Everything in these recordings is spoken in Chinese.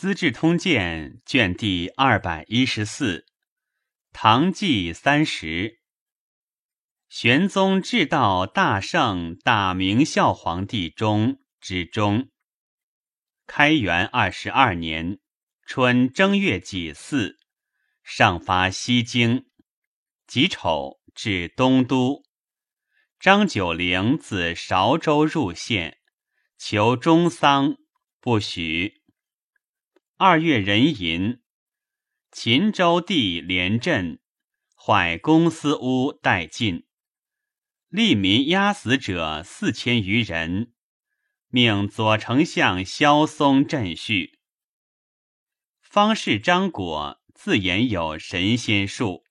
资治通鉴》卷第二百一十四，唐纪三十。玄宗至道大圣大明孝皇帝中之中。开元二十二年春正月己巳，上发西京，己丑至东都。张九龄自韶州入县，求中丧，不许。二月壬寅，秦州地连镇，坏公司屋殆尽，利民压死者四千余人，命左丞相萧嵩镇叙。方士张果自言有神仙术，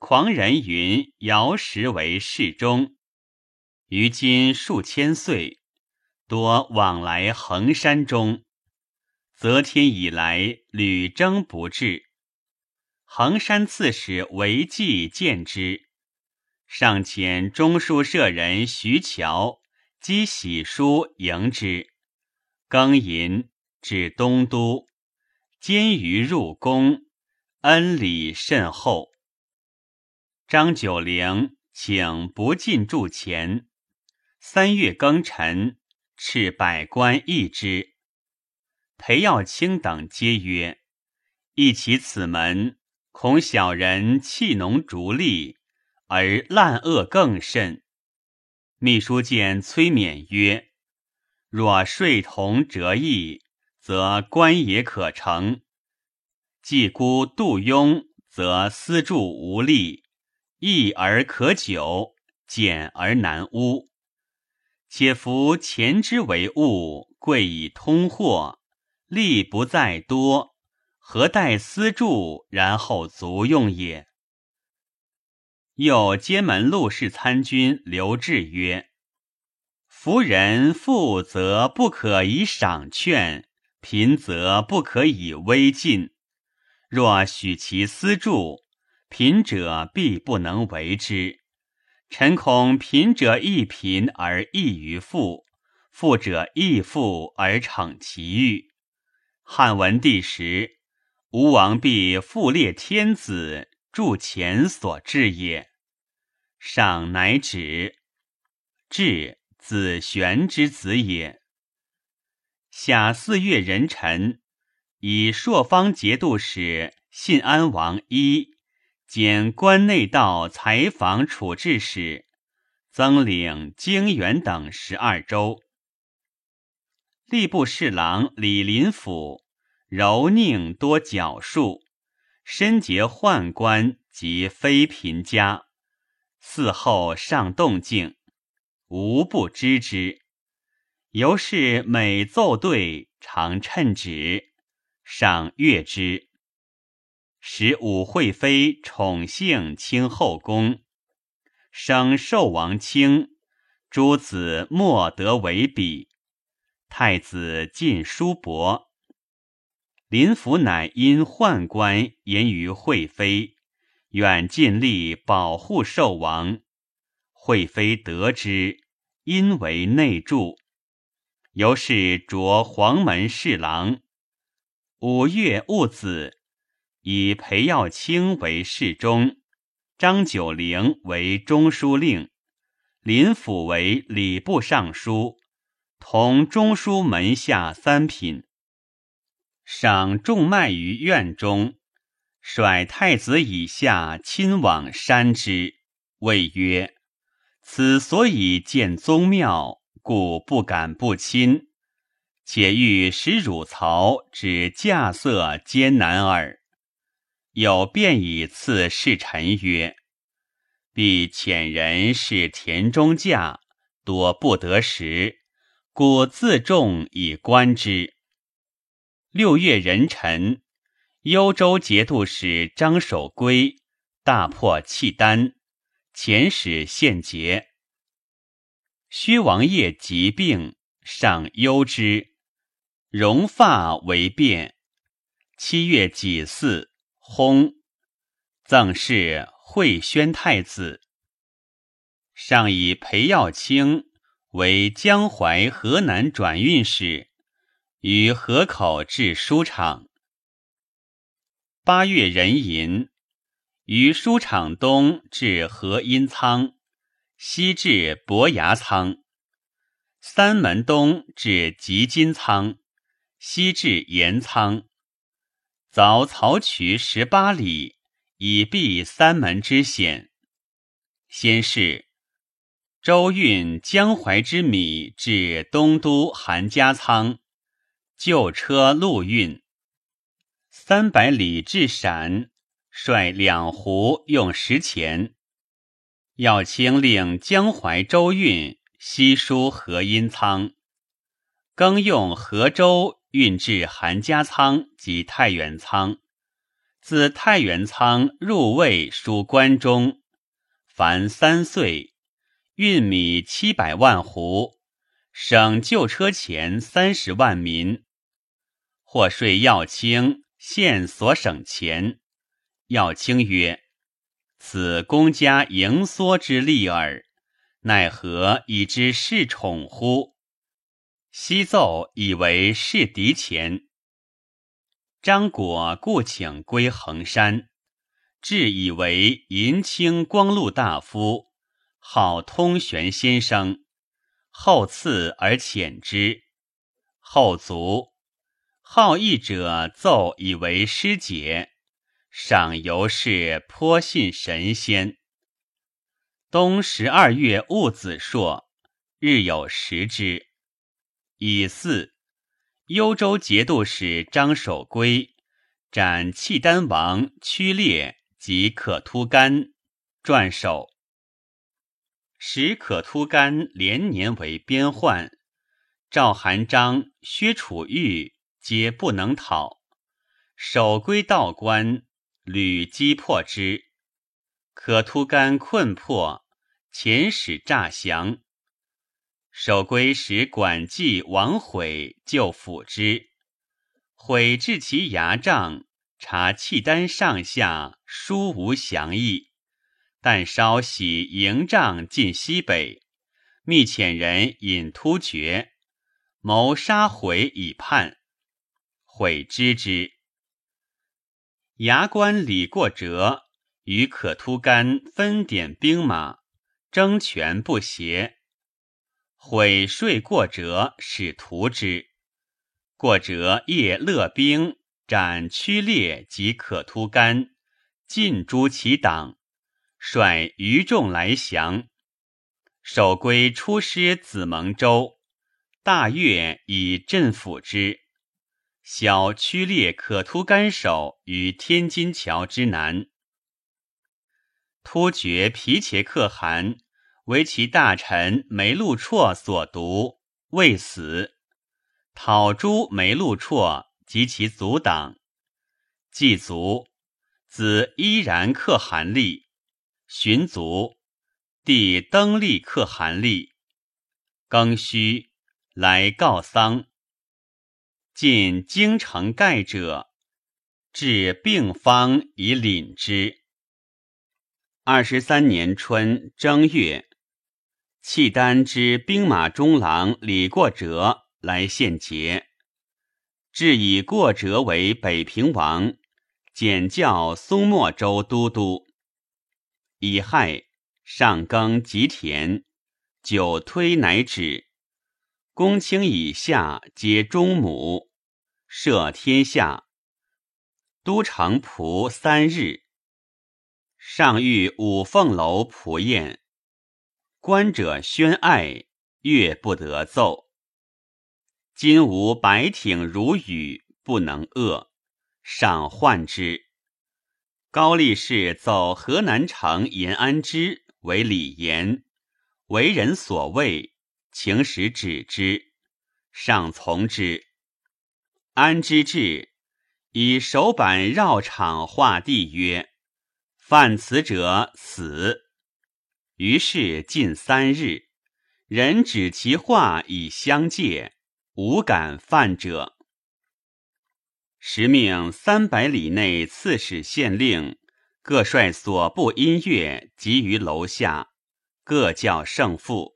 狂人云瑶石为世中，于今数千岁，多往来衡山中。则天以来屡征不至，衡山刺史韦季见之，上遣中书舍人徐乔积喜书迎之，庚寅至东都，监于入宫，恩礼甚厚。张九龄请不进铸钱，三月庚辰，敕百官议之。裴耀卿等皆曰：“一其此门，恐小人弃农逐利，而滥恶更甚。”秘书见崔勉曰：“若税同折义，则官也可成；既孤杜庸，则私助无力，易而可久，俭而难污。且夫钱之为物，贵以通货。”利不在多，何待私助，然后足用也？又监门路事参军刘志曰：“夫人富则不可以赏劝，贫则不可以威进。若许其私助，贫者必不能为之。臣恐贫者亦贫而益于富，富者亦富而逞其欲。”汉文帝时，吴王必复列天子，铸钱所至也。上乃止。至，子玄之子也。夏四月壬辰，以朔方节度使信安王一兼关内道采访处置使，增领泾原等十二州。吏部侍郎李林甫柔佞多矫术，身结宦官及妃嫔家，嗣后上动静，无不知之。由是每奏对，常称旨，赏悦之。使武惠妃宠幸清后宫，生寿王卿，诸子莫得为比。太子进叔伯，林甫乃因宦官言于惠妃，远尽力保护寿王。惠妃得知，因为内助，由是着黄门侍郎。五月戊子，以裴耀卿为侍中，张九龄为中书令，林甫为礼部尚书。同中书门下三品，赏众卖于院中，率太子以下亲往山之，谓曰：“此所以建宗庙，故不敢不亲。且欲使汝曹之驾色艰难耳。”有便以赐侍臣曰：“必遣人是田中驾，多不得时。”故自重以观之。六月壬辰，幽州节度使张守珪大破契丹，遣使献捷。薛王爷疾病，上忧之，容发为变。七月己巳，薨。赠谥惠宣太子。上以裴耀卿。为江淮河南转运使，于河口置书场。八月壬寅，于书场东至河阴仓，西至伯牙仓。三门东至吉金仓，西至盐仓。凿曹渠十八里，以避三门之险。先是，周运江淮之米至东都韩家仓，旧车陆运。三百里至陕，率两湖用石钱。要清令江淮州运西输河阴仓，更用河州运至韩家仓及太原仓，自太原仓入魏输关中，凡三岁，运米七百万斛，省旧车钱三十万民。或税要清。现所省钱，要清曰：“此公家盈缩之利耳，奈何以之恃宠乎？”西奏以为是敌钱。张果故请归衡山，至以为银青光禄大夫，号通玄先生，后赐而遣之，后卒。好义者奏以为师节，赏由是颇信神仙。冬十二月戊子朔，日有食之。乙巳，幽州节度使张守珪斩契丹王屈烈及可突干，撰首。使可突干连年为边患，赵韩章、薛楚玉。皆不能讨，守归道观，屡击破之。可突干困迫，遣使诈降。守归使管记王悔救抚之，悔至其牙帐，查契丹上下殊无降意，但稍喜营帐进西北，密遣人引突厥，谋杀悔以叛。悔知之，牙关李过折与可突干分点兵马，争权不协。悔税过折使屠之，过折夜勒兵斩屈烈及可突干，尽诛其党，率余众来降。守归出师子蒙州，大悦以镇抚之。小屈烈可突干守于天津桥之南。突厥皮切可汗为其大臣梅禄绰所毒，未死，讨诛梅禄绰及其族党。祭卒，子依然可汗立，寻族，弟登利可汗立。庚戌，来告丧。进京城盖者，至病方以领之。二十三年春正月，契丹之兵马中郎李过哲来献节，至以过哲为北平王，简教松莫州都督。乙亥，上耕吉田，久推乃止。公卿以下皆中母，摄天下。都城仆三日，上遇五凤楼仆宴，观者宣爱，乐不得奏。今无白挺如雨，不能遏，赏患之。高力士奏河南城延安之为礼言，为人所畏。请使止之，上从之。安之至，以手板绕场画地曰：“犯此者死。”于是近三日，人指其画以相戒，无敢犯者。时命三百里内刺史县令各率所部音乐集于楼下，各教胜负。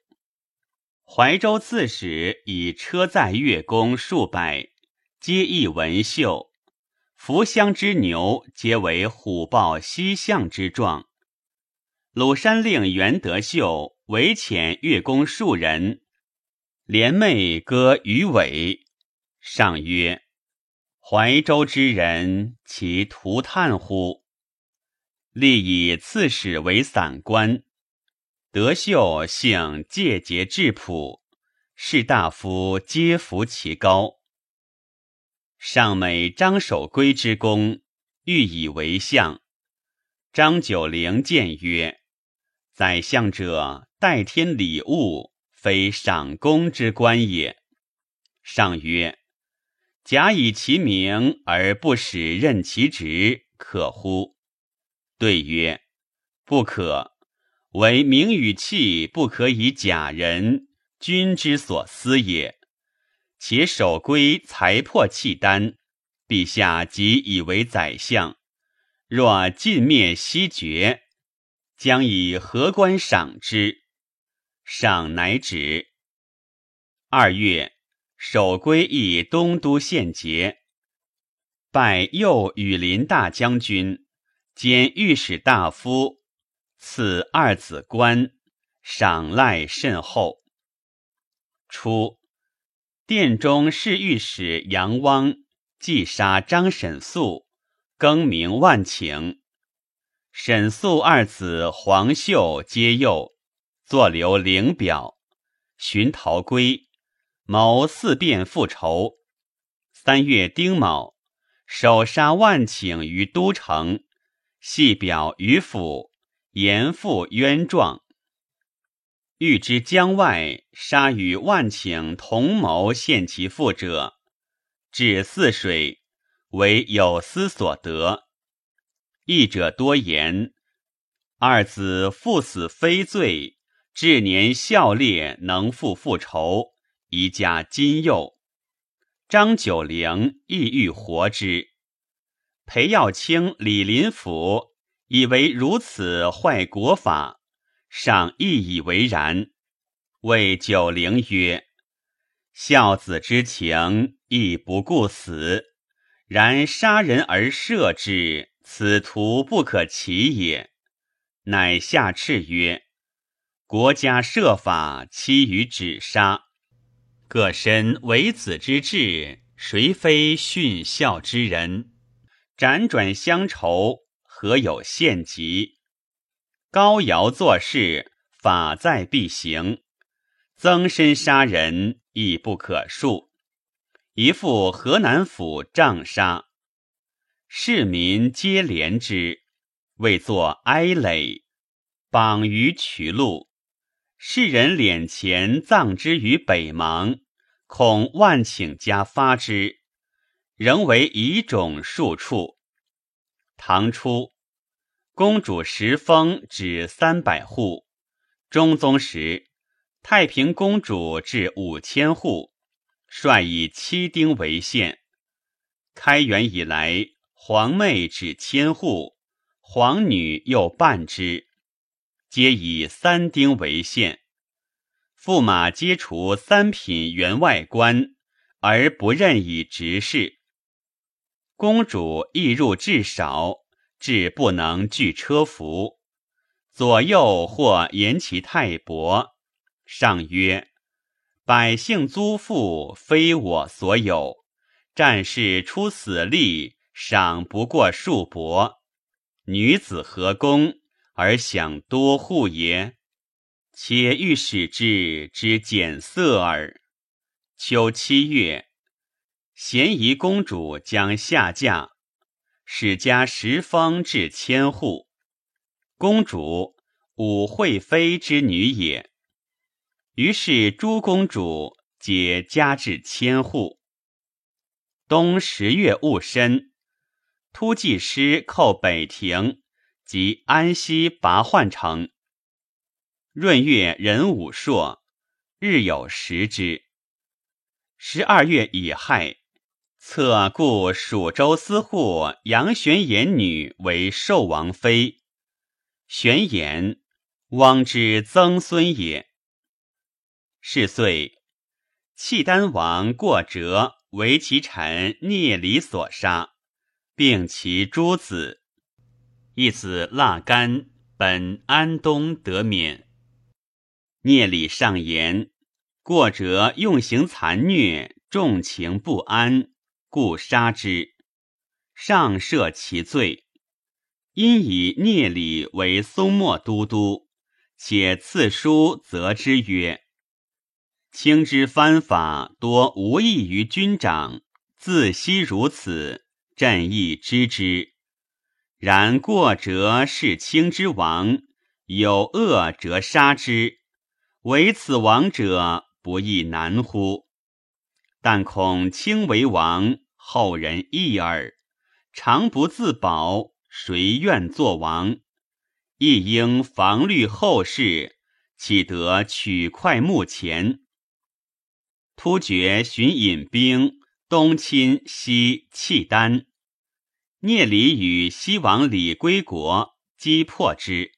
怀州刺史以车载乐工数百，皆亦文秀。扶乡之牛，皆为虎豹西向之状。鲁山令袁德秀为遣乐工数人，连袂歌鱼尾。上曰：“怀州之人，其图叹乎？”立以刺史为散官。德秀性介节质朴，士大夫皆服其高。上美张守圭之功，欲以为相。张九龄谏曰：“宰相者，代天礼物，非赏功之官也。”上曰：“假以其名而不使任其职，可乎？”对曰：“不可。唯名与器不可以假人，君之所思也。”且守规才破契丹，陛下即以为宰相。若尽灭西绝，将以何官赏之？上乃止。二月，守归以东都县节，拜右羽林大将军，兼御史大夫，赐二子官，赏赖甚厚。初。殿中侍御史杨汪既杀张沈素，更名万顷。沈素二子黄秀皆幼，作留灵表，寻逃归，谋四变复仇。三月丁卯，首杀万顷于都城，系表于府，严复冤状。欲知江外杀与万顷同谋献其父者，至泗水，为有司所得。译者多言，二子父死非罪，至年孝烈，能复复仇，宜加金佑。张九龄亦欲活之。裴耀卿、李林甫以为如此坏国法。上亦以为然，谓九龄曰：“孝子之情，亦不顾死；然杀人而赦之，此徒不可齐也。”乃下敕曰：“国家设法期于止杀，各身为子之志，谁非殉孝之人？辗转乡愁，何有献疾？”高尧做事，法在必行；增身杀人，亦不可恕。一副河南府杖杀，市民皆怜之，为作哀垒，绑于渠路。世人敛钱葬之于北邙，恐万顷家发之，仍为遗种数处。唐初。公主石封止三百户，中宗时，太平公主至五千户，率以七丁为限。开元以来，皇妹止千户，皇女又半之，皆以三丁为限。驸马皆除三品员外官，而不任以职事。公主亦入至少。至不能拒车服，左右或言其太薄。上曰：“百姓租赋，非我所有。战士出死力，赏不过数帛。女子何功而享多户也？且欲使之之减色耳。”秋七月，咸宜公主将下嫁。史家十方至千户，公主武惠妃之女也。于是诸公主皆加至千户。冬十月戊申，突骑师寇北庭及安西拔换城。闰月壬午朔，日有食之。十二月乙亥。册故蜀州司户杨玄言女为寿王妃，玄言汪之曾孙也。是岁，契丹王过折，为其臣聂离所杀，并其诸子。一子腊干本安东得免。聂礼上言：过者用刑残虐，重情不安，故杀之。上赦其罪，因以聂礼为松漠都督，且赐书责之曰：“卿之藩法多无益于军长，自惜如此，朕亦知之。然过则是卿之王，有恶则杀之，为此王者，不亦难乎？但恐卿为王，后人异耳。”常不自保，谁愿作王？亦应防虑后事，岂得取快目前？突厥寻引兵东侵西契丹，聂礼与西王李归国，击破之。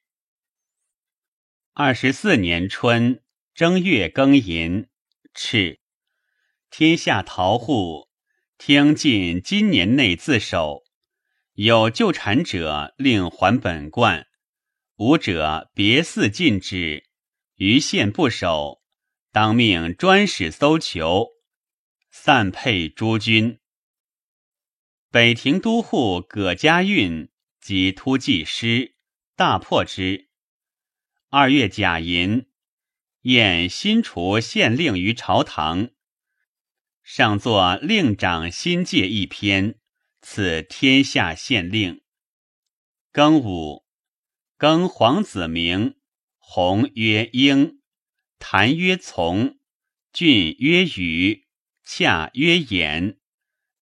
二十四年春正月庚寅，敕天下逃户，听进今年内自首。有旧产者，令还本贯；无者，别寺禁止。余县不守，当命专使搜求，散配诸军。北庭都护葛家运及突骑师，大破之。二月甲寅，宴新除县令于朝堂，上作令长新界一篇。赐天下县令。庚午，庚皇子名，弘曰英，谭曰从，俊曰宇，洽曰衍，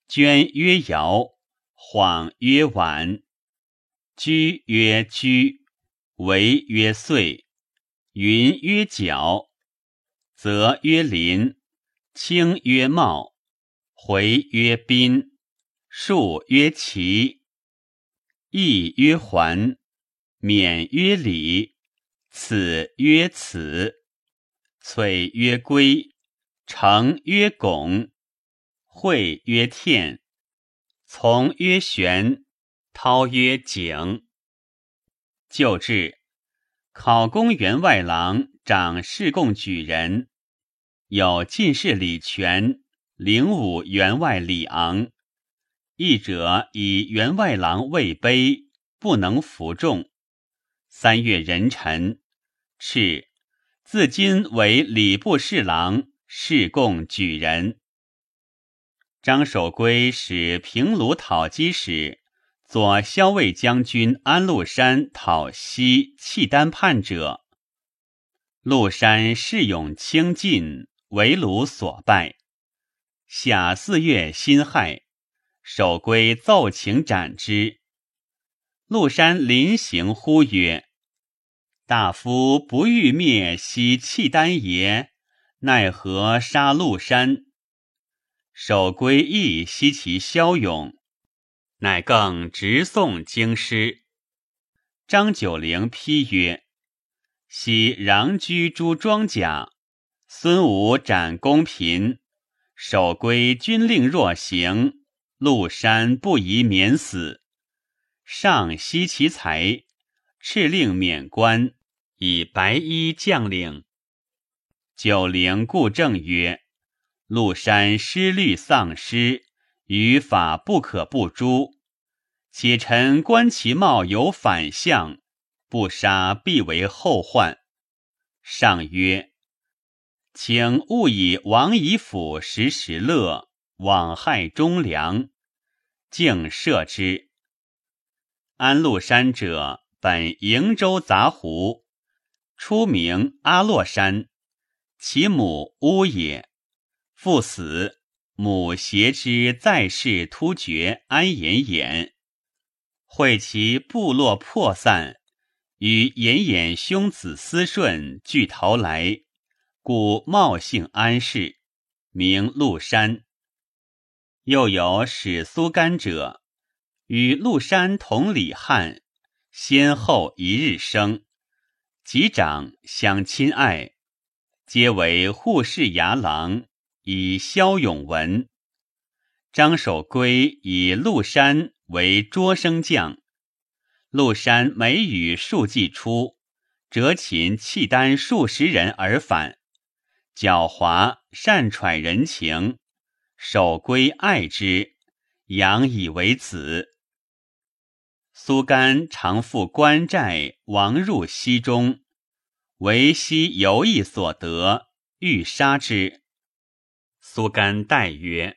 捐曰尧，晃曰婉，居曰居，为曰岁，云曰角，泽曰林，清曰茂，回曰宾。树曰齐，义曰还，免曰礼，此曰此，璀曰归，成曰拱，会曰天，从曰玄，涛曰景。旧制，考公员外郎长侍贡举人，有进士李全，领武员外李昂。一者以员外郎位卑，不能服众。三月壬辰，敕自今为礼部侍郎，侍贡举人。张守珪使平卢讨击使，左骁卫将军安禄山讨西契丹叛者。禄山恃勇轻进，为虏所败。夏四月辛亥。守归奏请斩之。禄山临行呼曰：“大夫不欲灭西契丹也，奈何杀陆山？”守归亦悉其骁勇，乃更直送京师。张九龄批曰：“昔穰居诸庄甲，孙武斩公平，守归军令若行。”陆山不宜免死，上惜其才，敕令免官，以白衣将领。九龄故正曰：“陆山失律丧失，于法不可不诛。且臣观其貌有反相，不杀必为后患。”上曰：“请勿以王以府时时乐。”枉害忠良，竟赦之。安禄山者，本瀛州杂胡，初名阿洛山，其母乌也。父死，母携之在世突厥安延衍，会其部落破散，与延衍兄子思顺俱逃来，故茂姓安氏，名禄山。又有史苏干者，与陆山同李汉，先后一日生，及长相亲爱，皆为护士牙郎，以骁勇闻。张守珪以陆山为捉生将，陆山每与数骑出，折擒契丹数十人而返，狡猾善揣人情，守珪爱之，养以为子。苏干常赴关寨，亡入西中，为西游役所得，欲杀之。苏干代曰。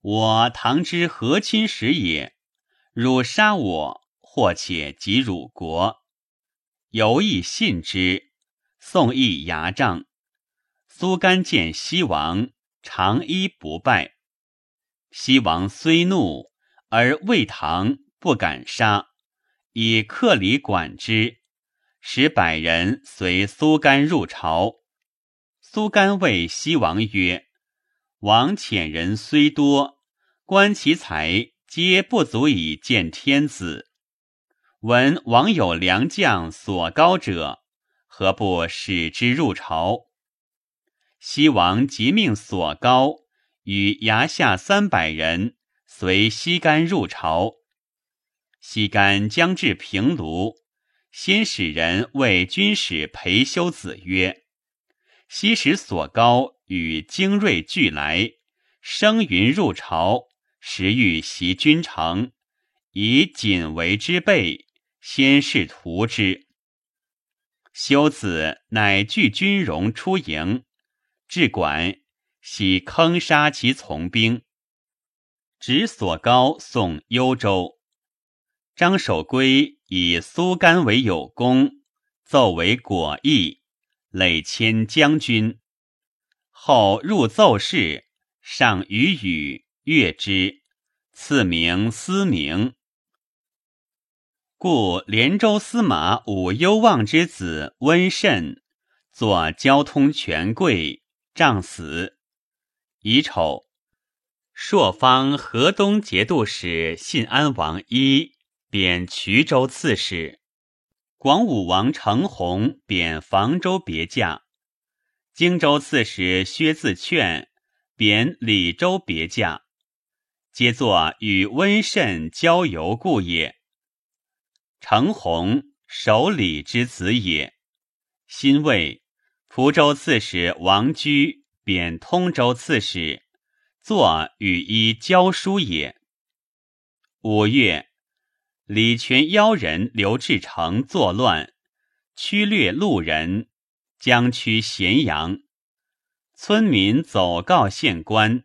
我唐之和亲时也，汝杀我，或且及汝国。犹亦信之。宋义牙帐。苏干见西王，长衣不拜。西王虽怒，而魏唐不敢杀，以客礼管之，使百人随苏干入朝。苏干谓西王曰：“王遣人虽多。”观其才，皆不足以见天子。闻王有良将所高者，何不使之入朝？西王即命所高与衙下三百人随西干入朝。西干将至平卢，先使人谓军使裴休子曰：“西使所高与精锐俱来，声云入朝。”时欲袭君城，以锦为之备，先是图之。修子乃拒军容出营，至管，喜坑杀其从兵。执所高送幽州。张守珪以苏干为有功，奏为果毅，累迁将军。后入奏事，上与语。悦之，赐名思明。故连州司马武攸望之子温慎，作交通权贵，杖死。乙丑，朔方河东节度使信安王一贬衢州刺史，广武王承弘贬房州别驾，荆州刺史薛自劝贬李州别驾。皆作与温慎交游故也。程弘守礼之子也。辛未，蒲州刺史王居贬通州刺史，作与一交书也。五月，李全妖人刘志成作乱，驱掠路人，将驱咸阳，村民走告县官。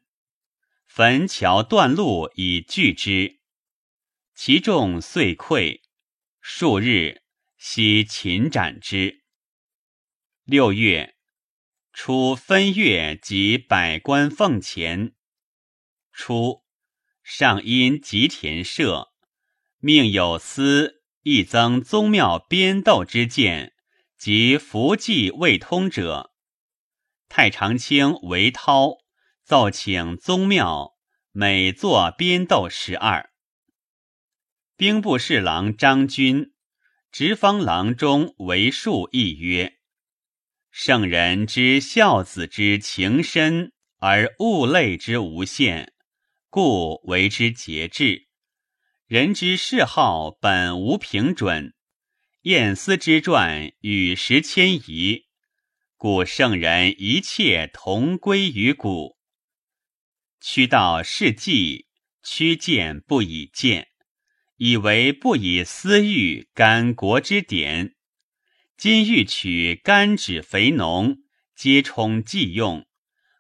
焚桥断路以拒之，其众遂溃。数日，悉擒斩之。六月，初分月及百官奉钱。初，上因吉田社，命有司亦增宗庙编斗之见，及符记未通者。太常卿韦涛。奏请宗庙每作编斗十二。兵部侍郎张军、直方郎中为数亦曰：“圣人知孝子之情深，而物类之无限，故为之节制。人之嗜好本无平准，晏思之传与时迁移，故圣人一切同归于古。”屈道是计，屈谏不以谏，以为不以私欲干国之典。今欲取干脂肥农，皆充计用，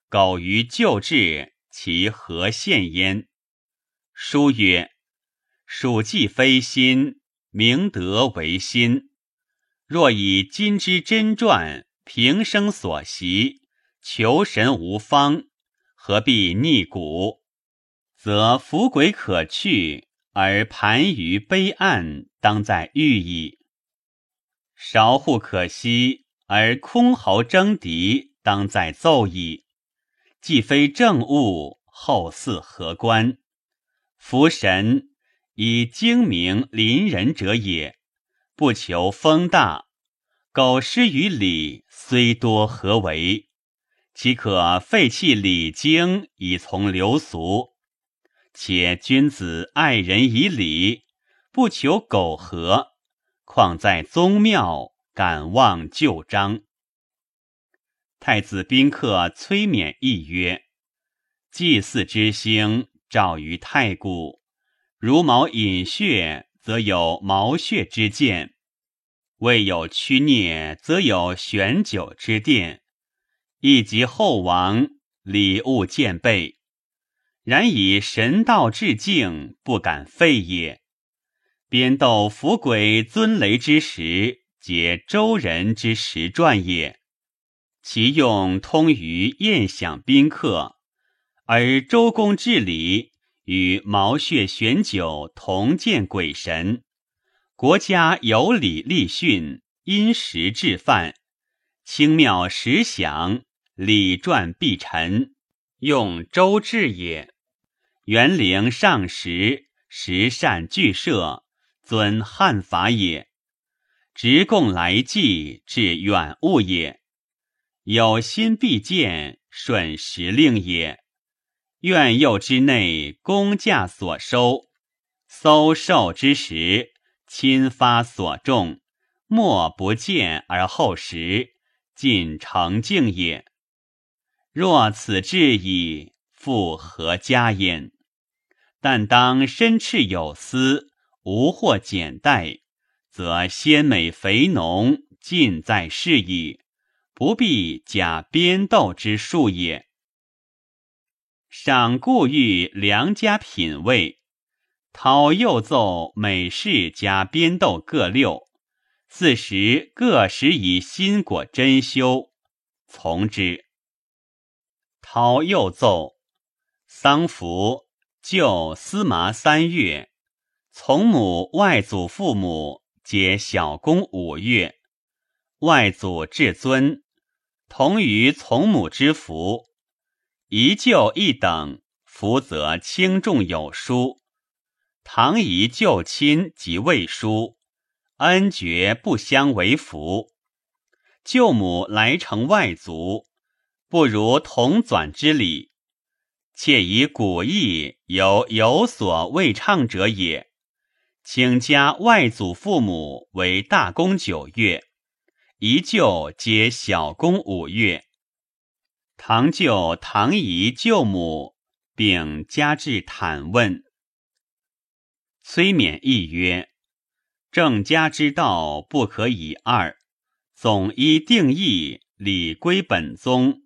苟于旧制，其何献焉？书曰：“蜀计非心，明德为心。若以今之真传，平生所习，求神无方。”何必逆古？则福鬼可去，而盘于悲暗，当在欲矣；韶户可息，而空侯争敌，当在奏矣。既非正物，后嗣何关？福神以精明临人者也，不求风大。苟失于礼，虽多何为？岂可废弃礼经以从流俗？且君子爱人以礼，不求苟合，况在宗庙敢忘旧章？太子宾客崔勉亦曰：“祭祀之星照于太古，如毛饮血，则有毛血之见；未有屈孽，则有悬酒之殿。亦及后王，礼物渐备。然以神道至敬，不敢废也。边斗伏鬼尊雷之时，皆周人之实传也。”其用通于宴享宾客，而周公治理与毛血玄酒同见鬼神。国家有礼立训，因时制范，清庙时享，礼传必陈，用周制也。元陵上时，时善俱设，尊汉法也。直贡来祭，至远物也。有心必见，顺时令也。院囿之内，公价所收；搜受之时，亲发所种。莫不见而后食，尽成敬也。若此至矣，复何加焉？但当身赤有丝，无或简待，则鲜美肥浓，尽在是矣。不必假编斗之术也。赏故欲良家品味，讨又奏美事加编斗各六，四时各时以新果珍馐，从之。讨又奏丧服旧司麻三月，从母外祖父母皆小公五月，外祖至尊。同于从母之福，一旧一等，福则轻重有殊。唐夷旧亲即未疏，恩爵不相为福。舅母来承外族，不如同纂之礼。且以古义有有所未畅者也，请加外祖父母为大公九月。一舅皆小公五月，堂舅、堂姨、舅母，并加至坦问。崔勉亦曰：“正家之道不可以二，总依定义，礼归本宗。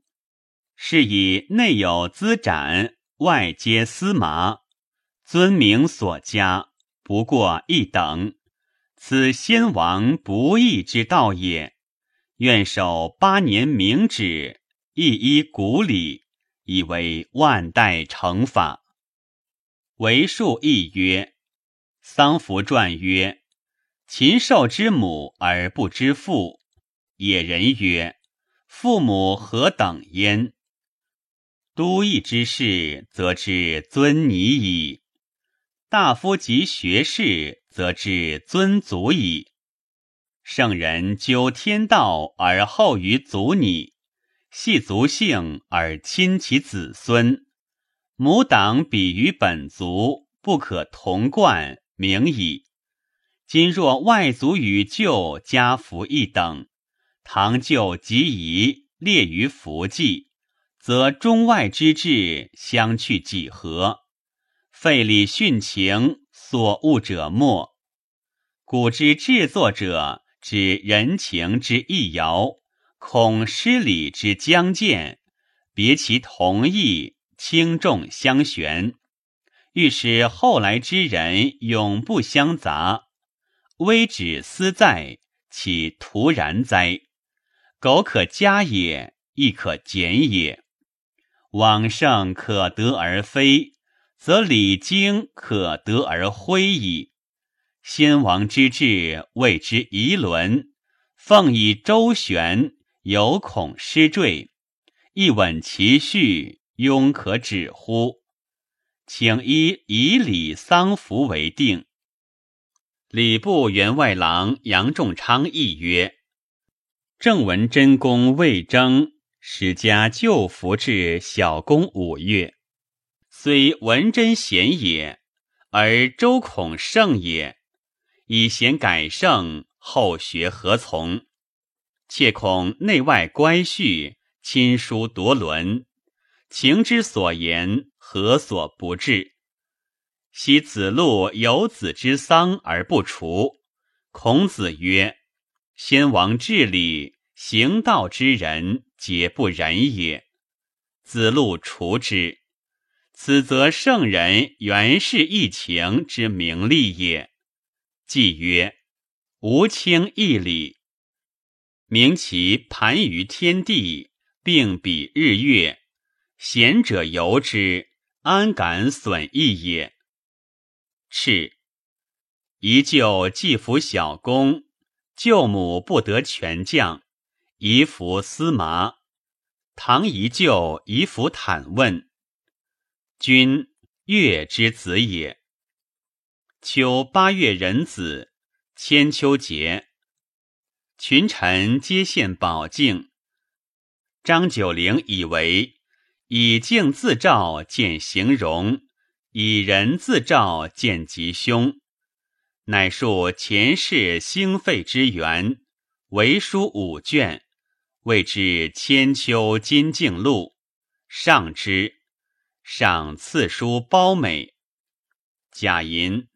是以内有资斩，外皆司麻，尊名所加，不过一等。此先王不义之道也。”愿守八年明旨，一依古礼，以为万代成法。为数亦曰：桑福传曰：禽兽之母而不知父。野人曰：父母何等焉？都邑之士，则知尊尼矣；大夫及学士，则知尊祖矣。圣人究天道而后于族拟，系族姓而亲其子孙。母党比于本族，不可同冠，名矣。今若外族与旧家福一等，堂舅及姨列于福记，则中外之志相去几何？废礼殉情，所恶者莫。古之制作者。指人情之易遥，恐失礼之将见，别其同意，轻重相悬，欲使后来之人永不相杂。微止思在，岂徒然哉？苟可加也，亦可减也。往圣可得而非，则礼经可得而挥矣。先王之治，谓之仪伦；奉以周旋，犹恐失坠。一吻其序，庸可止乎？请依以礼丧服为定。礼部员外郎杨仲昌亦曰：正文真公魏征，始加旧服至小公五月，虽文贞贤也，而周孔圣也。以贤改圣，后学何从？切恐内外乖序，亲疏夺伦，情之所言，何所不至？昔子路有子之丧而不除。孔子曰：“先王治理，行道之人，皆不仁也。”子路除之。此则圣人原是一情之名利也。既曰：“吾轻义理，明其盘于天地，并比日月。贤者由之，安敢损益也？”赤。一舅既服小公，舅母不得权将，宜服司马。唐一舅宜服坦问。君月之子也。秋八月壬子，千秋节，群臣皆献宝镜。张九龄以为以镜自照见形容，以人自照见吉凶。乃述前世兴废之源，为书五卷，谓之《千秋金镜录》。上之，上赐书褒美。贾银，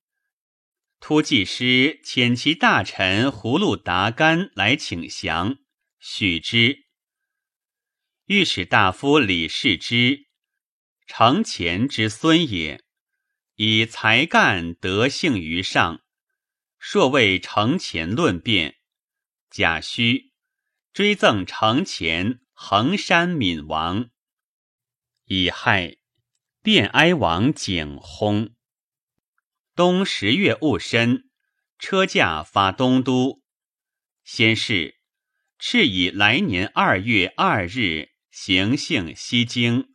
突骑师遣其大臣葫芦达干来请降，许之。御史大夫李世之，承乾之孙也，以才干德性于上。朔为承乾论辩，贾诩追赠承乾衡山闽王。乙亥，卞哀王景薨。冬十月戊申，车驾发东都。先是，敕以来年二月二日行幸西京，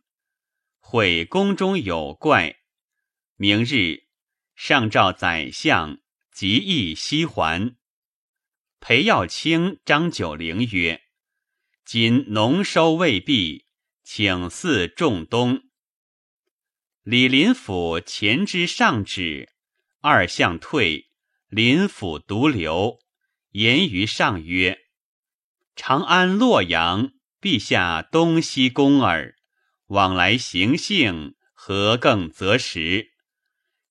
会宫中有怪。明日，上诏宰相。即意西还。裴耀卿、张九龄曰：“今农收未毕，请祀仲冬。”李林甫前之上旨，二相退，林甫独留，言于上曰：“长安、洛阳，陛下东西宫耳，往来行幸，何更择时？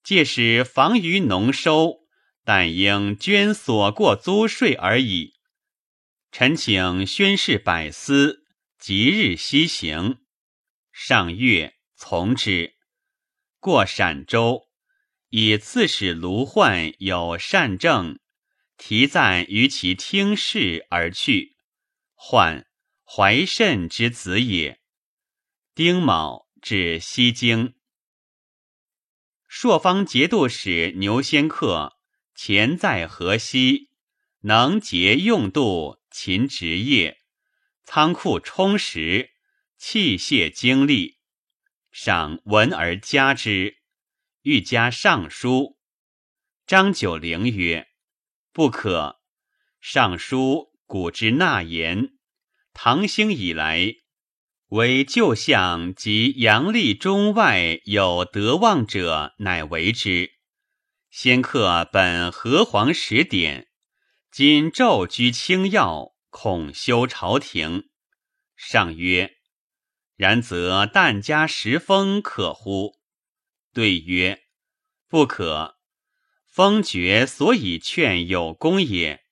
届时防于农收。”但应捐所过租税而已。臣请宣示百司，即日西行。上月从之。过陕州，以刺史卢焕有善政，题赞于其听事而去。焕，怀慎之子也。丁卯，至西京。朔方节度使牛仙客。前在河西，能节用度，勤职业，仓库充实，器械精利。赏闻而加之，欲加尚书。张九龄曰：“不可。尚书古之纳言，唐兴以来，为旧相及阳历中外有德望者，乃为之。”先刻本河皇十典，今骤居清要，恐修朝廷。上曰：“然则但加十封可乎？”对曰：“不可。封爵所以劝有功也。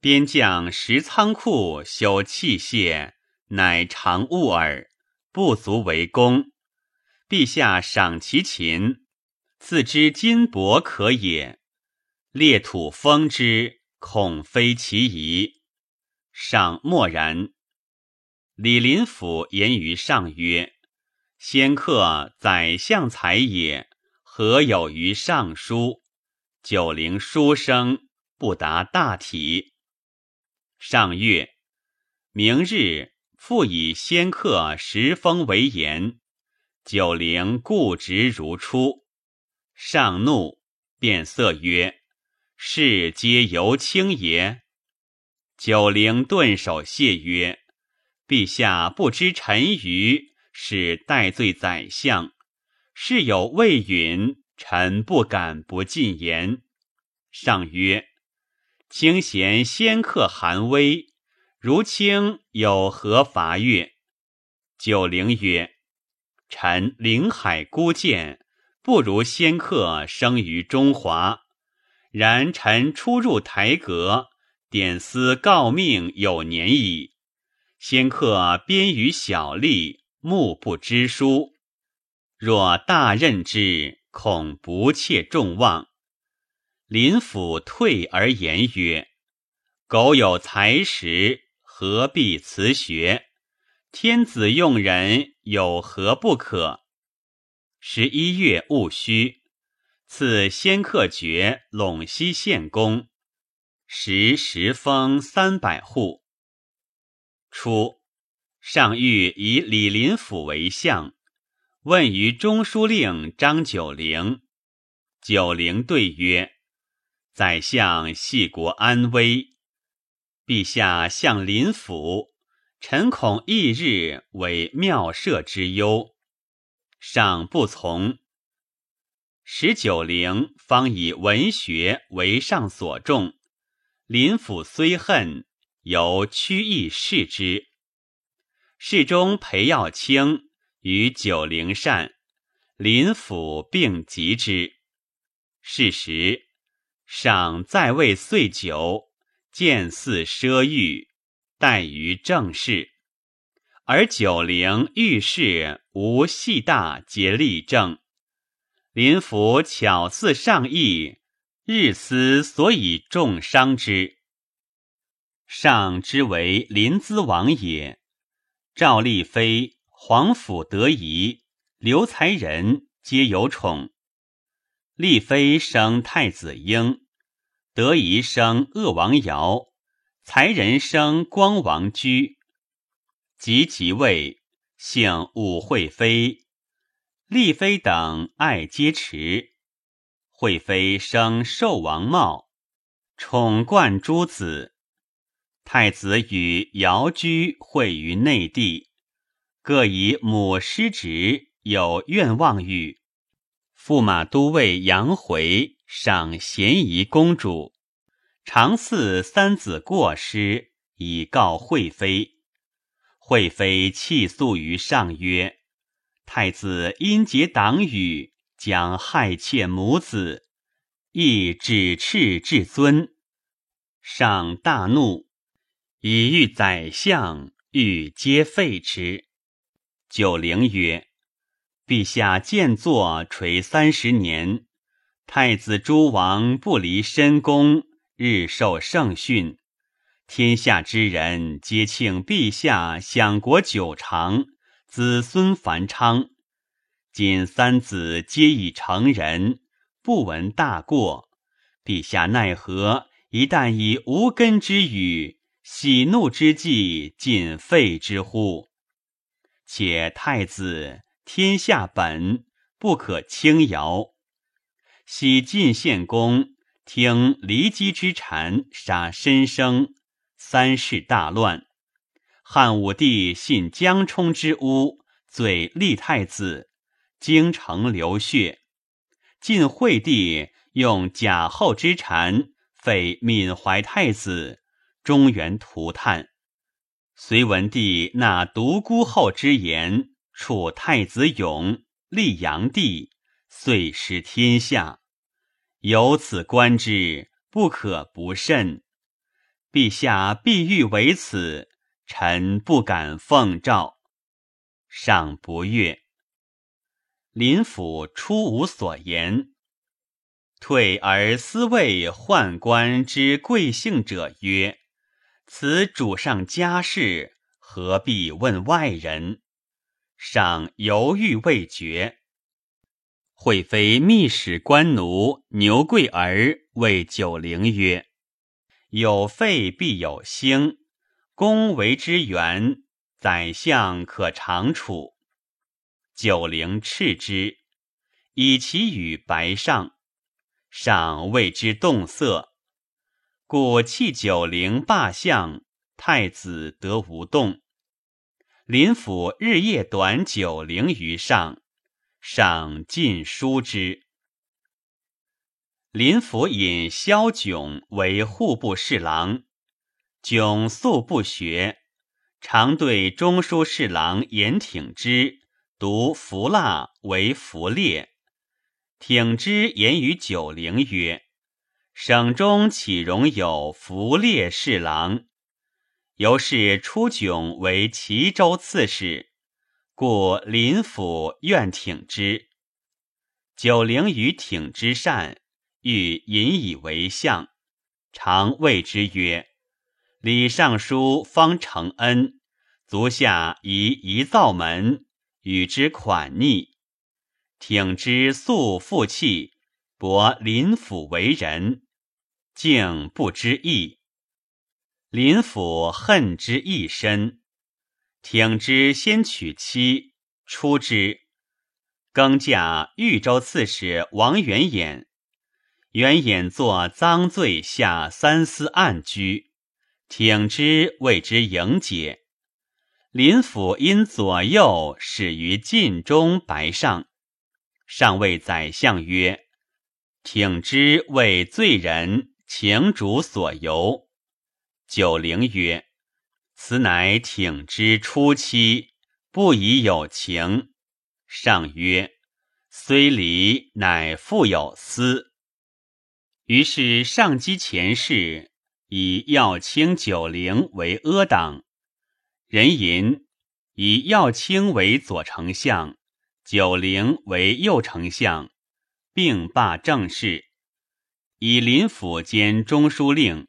边将食仓库，修器械，乃常物耳，不足为功。陛下赏其勤。”自知金帛可也，列土封之，恐非其宜。上默然。李林甫言于上曰：“先客宰相才也，何有于尚书？九龄书生不达大体。”上月，明日复以先客十封为言，九龄固执如初。上怒，变色曰：“是皆由卿也。”九龄顿首谢曰：“陛下不知臣愚，是戴罪宰相，事有未允，臣不敢不进言。上曰：“卿贤先克韩威，如卿有何伐越？”九龄曰：“臣临海孤见，不如先克生于中华。然臣初入台阁，点司诰命有年矣。先克边于小吏，目不知书。若大任之，恐不切众望。”林甫退而言曰：“苟有才识，何必辞学？天子用人，有何不可？”十一月戊戌，赐先客爵陇西县公，时时封三百户。初，上谕以李林甫为相，问于中书令张九龄。九龄对曰。宰相系国安危，陛下向林甫，臣恐翌日为庙社之忧，上不从。十九龄方以文学为上所重，林甫虽恨，犹屈意视之。侍中裴耀卿与九龄善，临甫并疾之。是时。上在位岁久，见似奢欲，待于政事。而九龄遇事无细大皆立正，林甫巧似上意，日思所以重伤之。上之为临淄王也，赵丽妃、皇甫德仪、刘才人皆有宠。丽妃生太子婴，德仪生鄂王尧，才人生光王居。及即位，姓武惠妃，丽妃等爱皆持。惠妃生寿王茂，宠冠诸子。太子与姚居会于内地，各以母失职，有愿望语。驸马都尉杨回赏咸宜公主，常赐三子过失，以告惠妃。惠妃泣诉于上曰：“太子因结党羽，将害妾母子，亦指斥至尊。”上大怒，以欲宰相，欲皆废之。九龄曰。陛下建作垂三十年，太子诸王不离深宫，日受圣训。天下之人皆庆陛下享国久长，子孙繁昌。今三子皆已成人，不闻大过，陛下奈何？一旦以无根之语，喜怒之计，尽废之乎？且太子。天下本不可轻摇。喜晋献公听骊姬之谗，杀申生，三世大乱。汉武帝信江充之诬，罪立太子，京城流血。晋惠帝用贾后之谗，废闵怀太子，中原涂炭。隋文帝纳独孤后之言。处太子勇，立炀帝，遂失天下。由此观之，不可不慎。陛下必欲为此，臣不敢奉诏。上不悦。林甫初无所言，退而思谓宦官之贵姓者曰：“此主上家事，何必问外人？”上犹豫未决。惠妃密使官奴牛贵儿谓九龄曰：“有废必有兴，公为之源，宰相可长处。”九龄斥之，以其与白上，上为之动色，故弃九龄罢相，太子得无动。林甫日夜短九龄于上，上尽书之。林甫引萧炯为户部侍郎，炯素不学，常对中书侍郎严挺之读符蜡为符列。挺之言于九龄曰：“省中岂容有符列侍郎？”由是出炯为齐州刺史，故林甫愿挺之。九龄与挺之善。欲引以为相，常谓之曰：“李尚书方承恩，足下宜一灶门与之款逆。挺之素负气，博林府为人，竟不知义。林甫恨之亦深。挺之先娶妻，出之，更嫁豫州刺史王元衍。”原演作赃罪下三司案居，挺之为之迎解。林甫因左右始于晋中白上，上谓宰相曰：“挺之为罪人，情主所由。”九龄曰：“此乃挺之初期，不以有情。”上曰：“虽离，乃复有私。”于是上击前世，以耀卿九龄为阿党，人吟以耀卿为左丞相，九龄为右丞相，并罢政事，以林府兼中书令，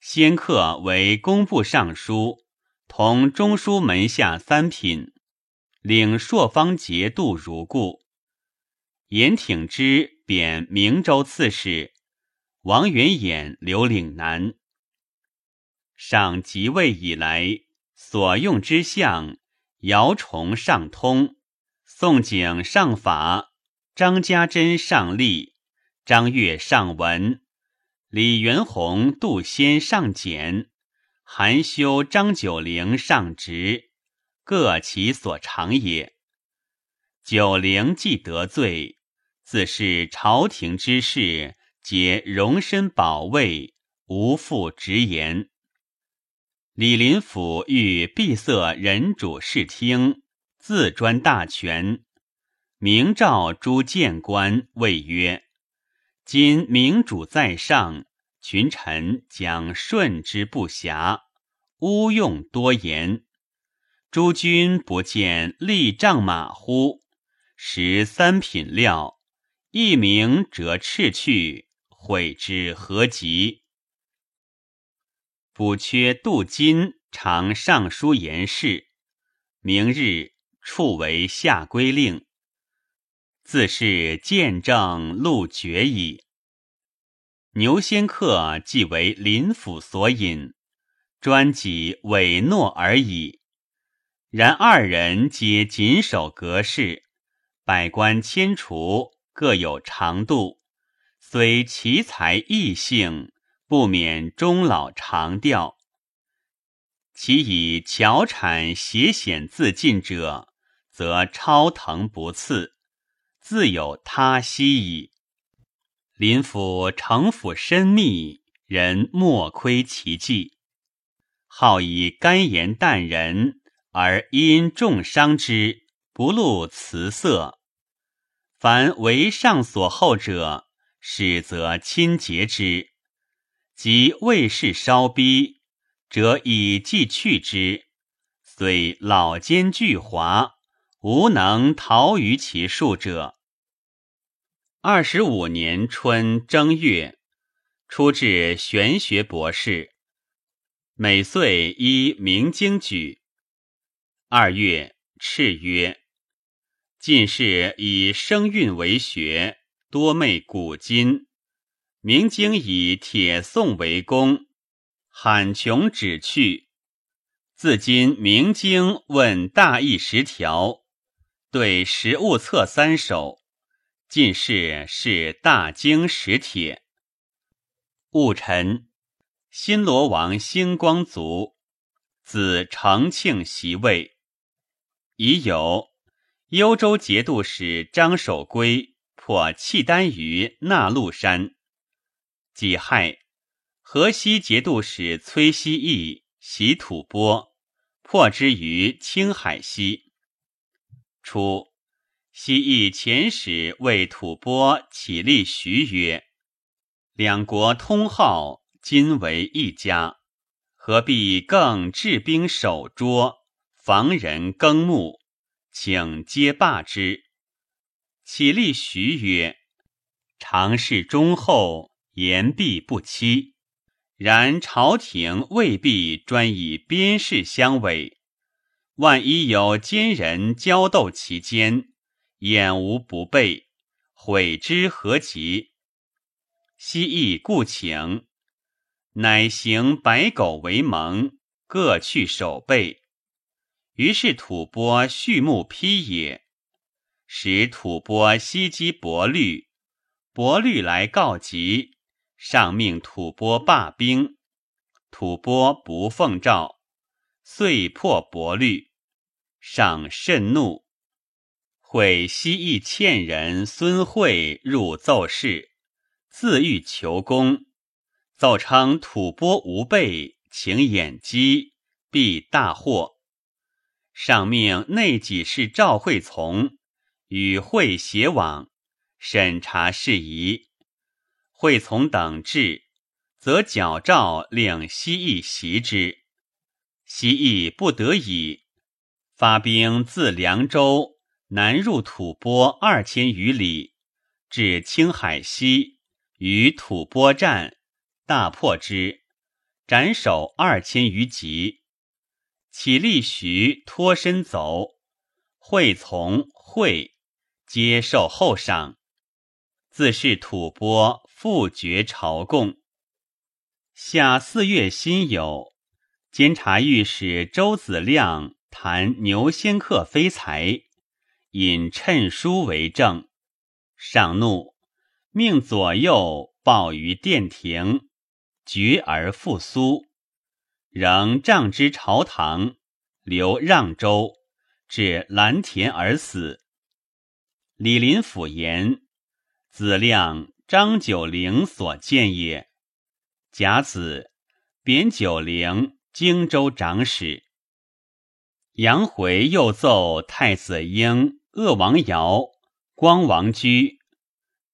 先客为工部尚书，同中书门下三品，领朔方节度如故。严挺之贬明州刺史。王元衍留岭南。上即位以来，所用之相，姚崇上通，宋景上法，张家珍上立，张悦上文，李元宏、杜先上简，韩修、张九龄上直，各其所长也。九龄既得罪，自是朝廷之事。皆容身保卫，无复直言。李林甫欲闭塞人主视听，自专大权，明诏诸谏官，谓曰：“今明主在上，群臣将顺之不暇，毋用多言。诸君不见立仗马乎？食三品料，一名折斥去。”悔之何及？补缺杜金常上书言事，明日处为下归令。自是见证路绝矣。牛仙客即为林府所引，专己委诺而已。然二人皆谨守格式，百官迁除各有长度。虽奇才异性，不免终老长调。其以巧产邪险自尽者，则超腾不次，自有他息矣。林府城府深密，人莫窥其迹。好以甘言淡人，而因重伤之，不露辞色。凡为上所厚者。始则亲结之，及未事稍逼，则以计去之。虽老奸巨猾，无能逃于其术者。二十五年春正月，出至玄学博士，每岁依明经举。二月，敕曰：进士以声韵为学。多昧古今，明经以铁宋为功，罕穷旨趣。自今明经问大义十条，对实物册三首。进士是大经史铁。戊辰，新罗王兴光卒，子承庆袭位，已有幽州节度使张守珪破契丹于纳禄山。己亥，河西节度使崔希义袭吐蕃，破之于青海西。初，西义遣使为吐蕃起立徐曰：“两国通好，今为一家，何必更治兵守捉，防人耕牧？请皆罢之。”起立徐曰：“常事忠厚。”言必不欺，然朝廷未必专以边事相委。万一有奸人交斗其间，眼无不备，悔之何及？昔亦故请，乃行百狗为盟，各去守备。于是吐蕃畜牧披也，使吐蕃袭击伯律，伯律来告急。上命吐蕃罢兵，吐蕃不奉诏，遂破伯律。上甚怒，会西邑欠人孙惠入奏事，自欲求功，奏称吐蕃无备，请掩击，必大获。上命内几事赵惠从与会协往，审查事宜。会从等至，则矫诏令西邑袭之。西邑不得已，发兵自凉州南入吐蕃二千余里，至青海西，与吐蕃战，大破之，斩首二千余级。起立徐脱身走，会从会皆受厚赏，自是吐蕃。复绝朝贡。夏四月辛酉，监察御史周子亮谈牛仙客非才，引趁书为证。上怒，命左右报于殿庭，绝而复苏，仍杖之朝堂，留让州，至蓝田而死。李林甫言：子亮。张九龄所见也。甲子，贬九龄荆州长史。杨回又奏太子婴、鄂王尧、光王居，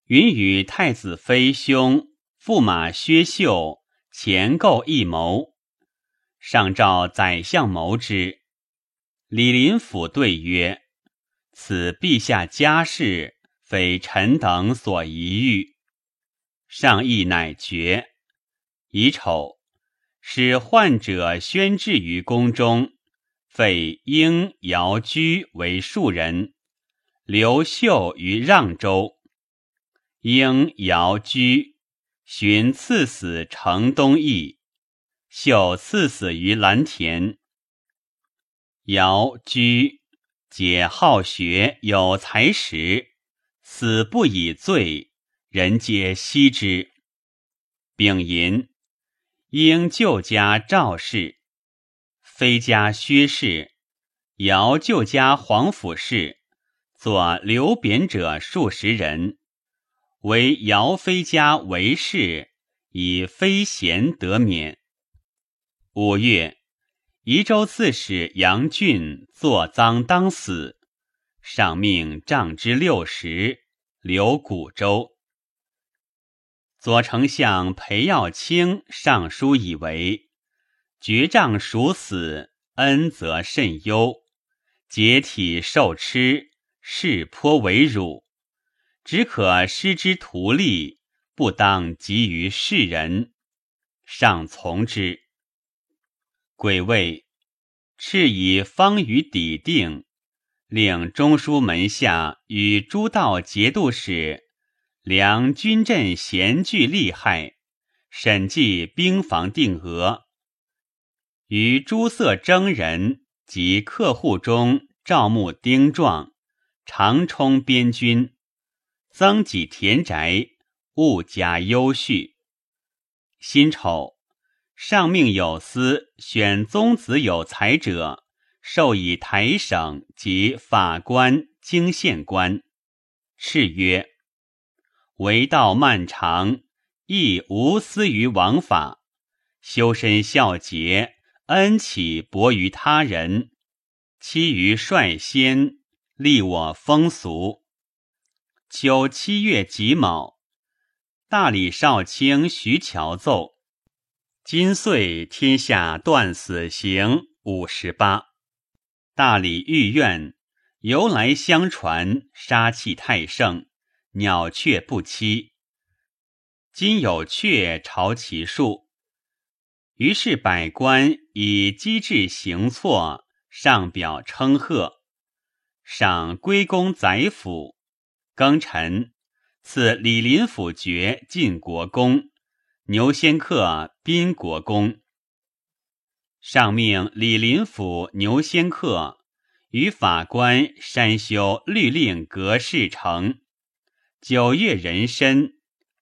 允与太子妃兄驸马薛秀前构一谋，上召宰相谋之。李林甫对曰：“此陛下家事，非臣等所宜遇。”上意乃决。乙丑，使患者宣至于宫中，废应尧居为庶人，刘秀于让州。应姚居寻赐死城东邑，秀赐死于蓝田。姚居解好学，有才识，死不以罪。人皆惜之。丙寅，应旧家赵氏，非家薛氏，尧旧家黄甫氏，作留贬者数十人，为姚妃家为氏，以非贤得免。五月，宜州刺史杨俊作赃当死，上命杖之六十，留古州。左丞相裴耀卿上书以为：绝杖属死，恩则甚忧，解体受吃，事颇为辱，只可施之徒利，不当及于世人。上从之。癸未，敕以方舆抵定，令中书门下与诸道节度使。量军阵闲聚利害，审计兵防定额。于诸色征人及客户中招募丁壮，常充边军，增己田宅，物加优序。辛丑，上命有司选宗子有才者，授以台省及法官京县官。敕曰：“为道漫长，亦无私于王法，修身孝节，恩启薄于他人，期于率先，立我风俗。”秋七月己卯，大理少卿徐乔奏：今岁天下断死刑五十八，大理御苑。由来相传，杀气太盛，鸟雀不栖。今有雀巢其数，于是百官以机智行错，上表称贺，赏归公宰辅。庚辰，赐李林甫爵晋国公，牛仙客宾国公。上命李林甫、牛仙客。与法官删修律令格式成，九月壬申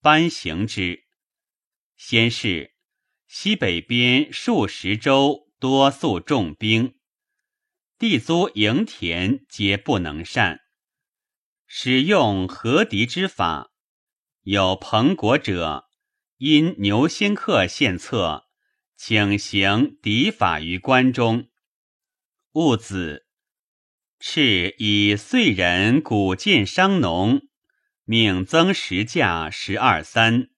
颁行之。先是，西北边数十州多宿重兵，地租营田皆不能善，使用和敌之法。有彭国者，因牛仙客献策，请行敌法于关中。戊子。敕以岁人谷贱商农，命增食价十二三，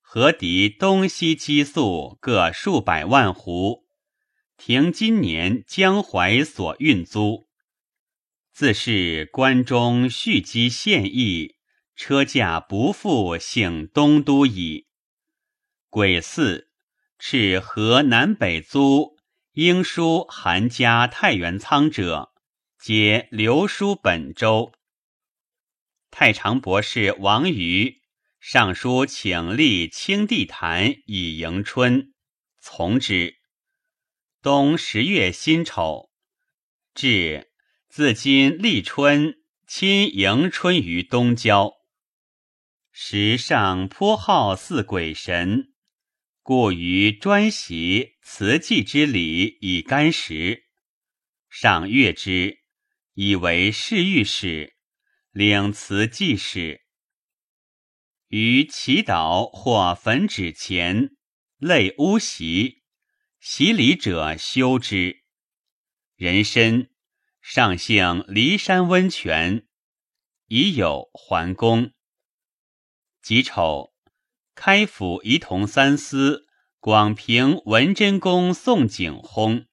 和敌东西积粟各数百万斛，停今年江淮所运租。自是关中蓄积现役，车驾不复省东都矣。癸巳，敕河南北租应书韩家太原仓者。皆留书本州。太常博士王瑜上书请立清帝坛以迎春，从之。冬十月辛丑，至自今立春，亲迎春于东郊。时上颇好祀鬼神，故于专习祠祭之礼以干时，上月之。以为侍御史，领辞祭使。于祈祷或焚纸钱，类屋席，洗礼者修之。人参上姓骊山温泉，已有桓公。己丑，开府仪同三司广平文贞公宋景薨。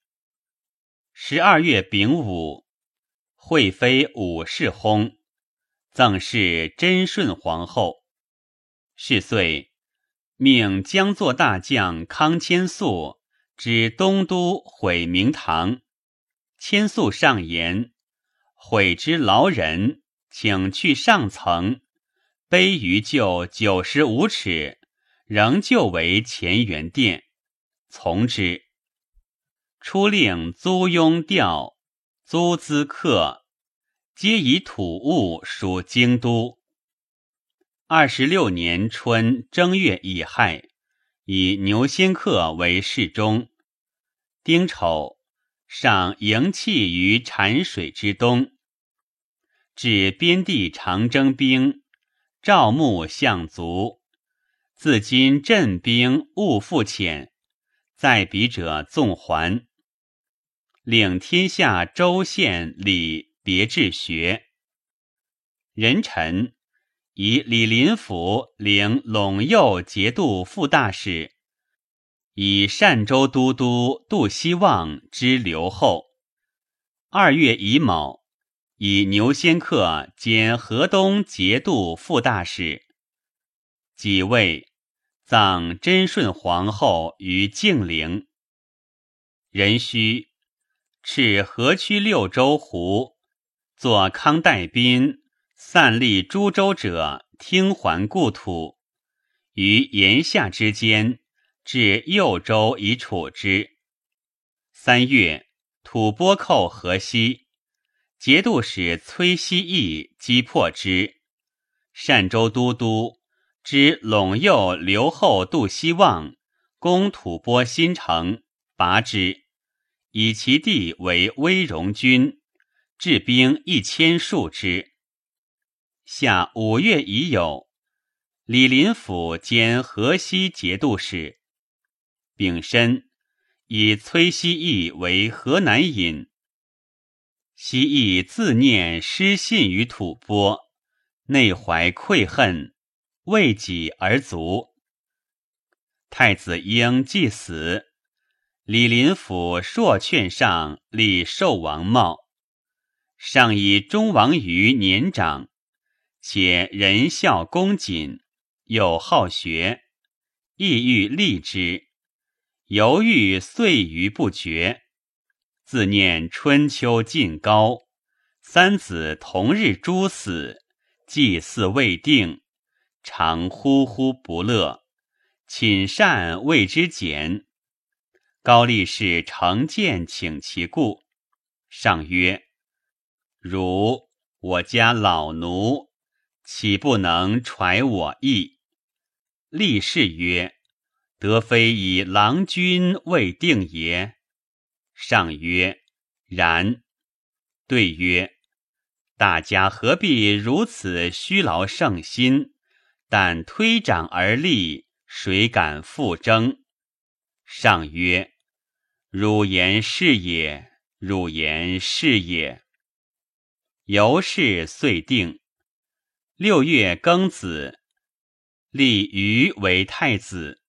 十二月丙午。惠妃武氏薨，赠氏贞顺皇后。是岁，命将作大将康千肃指东都毁明堂。千宿上言：“毁之劳人，请去上层，卑于旧九十五尺，仍旧为乾元殿。”从之。初令租庸调。租资客皆以土物属京都。二十六年春正月乙亥，以牛仙客为侍中。丁丑，上营气于产水之东。至边地长征兵，赵牧相卒。自今镇兵勿复遣，在彼者纵还。领天下州县礼别治学，人臣以李林甫领陇右节度副大使，以善州都督杜希望之留后。二月乙卯，以牛仙客兼河东节度副大使。己未，葬贞顺皇后于敬陵。壬戌。敕河曲六州胡作康代宾散立诸州者，听还故土，于炎夏之间，至右州以处之。三月，吐蕃寇河西，节度使崔希义击破之。善州都督知陇右留后杜希望攻吐蕃新城，拔之。以其地为威荣军，治兵一千数之。下五月已有，李林甫兼河西节度使。丙申，以崔希义为河南尹。希义自念失信于吐蕃，内怀愧恨，为己而卒。太子婴既死，李林甫朔劝上立寿王茂，上以忠王于年长。且仁孝恭谨，又好学，意欲立之，犹豫岁余不决。自念春秋晋高，三子同日诛死，祭祀未定，常呼呼不乐，寝善谓之简。高力士成见请其故，上曰：“如我家老奴。”岂不能揣我意？立士曰：“德非以郎君未定也。”上曰：“然。”对曰：“大家何必如此虚劳圣心？但推掌而立，谁敢复争？”上曰：“汝言是也，汝言是也。”由是遂定。六月庚子，立余为太子。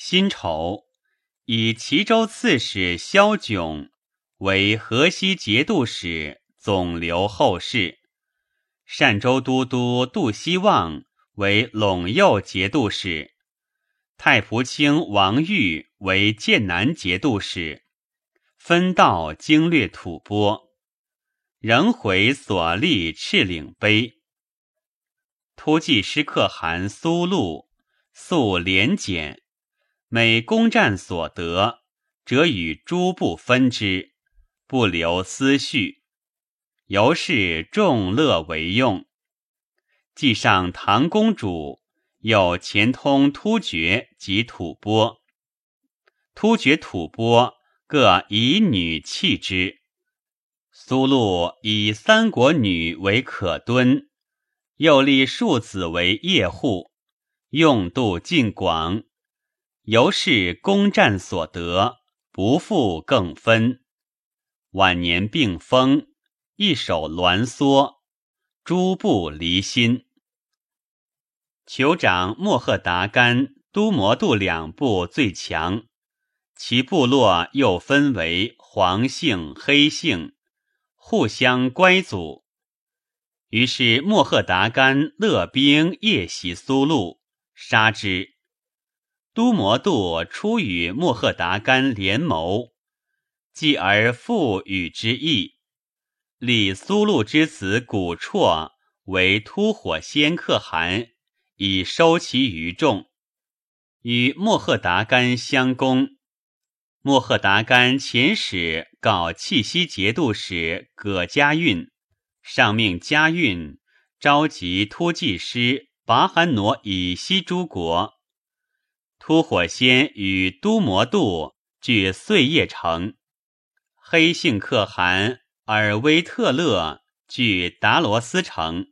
辛丑，以齐州刺史萧炯为河西节度使，总留后事；单州都督杜希望为陇右节度使；太仆卿王玉为剑南节度使，分道经略吐蕃，仍回所立赤岭碑。突骑师可汗苏禄素廉俭，每攻战所得，则与诸部分之，不留私序，由是众乐为用。既上唐公主，有前通突厥及吐蕃，突厥吐蕃各以女弃之。苏禄以三国女为可敦。又立庶子为业户，用度尽广，由是攻战所得，不复更分。晚年病风，一手挛缩，诸部离心。酋长莫赫达干、都摩度两部最强，其部落又分为黄姓、黑姓，互相乖阻。于是莫赫达干勒兵夜袭苏禄，杀之。都摩度出与莫赫达干联谋，继而复与之议，立苏禄之子古绰为突火仙可汗，以收其余众，与莫赫达干相攻。莫赫达干遣使告契西节度使葛家运。上命家运召集突骑师拔汗挪以西诸国，突火仙与都摩度据碎叶城，黑姓可汗尔威特勒据达罗斯城，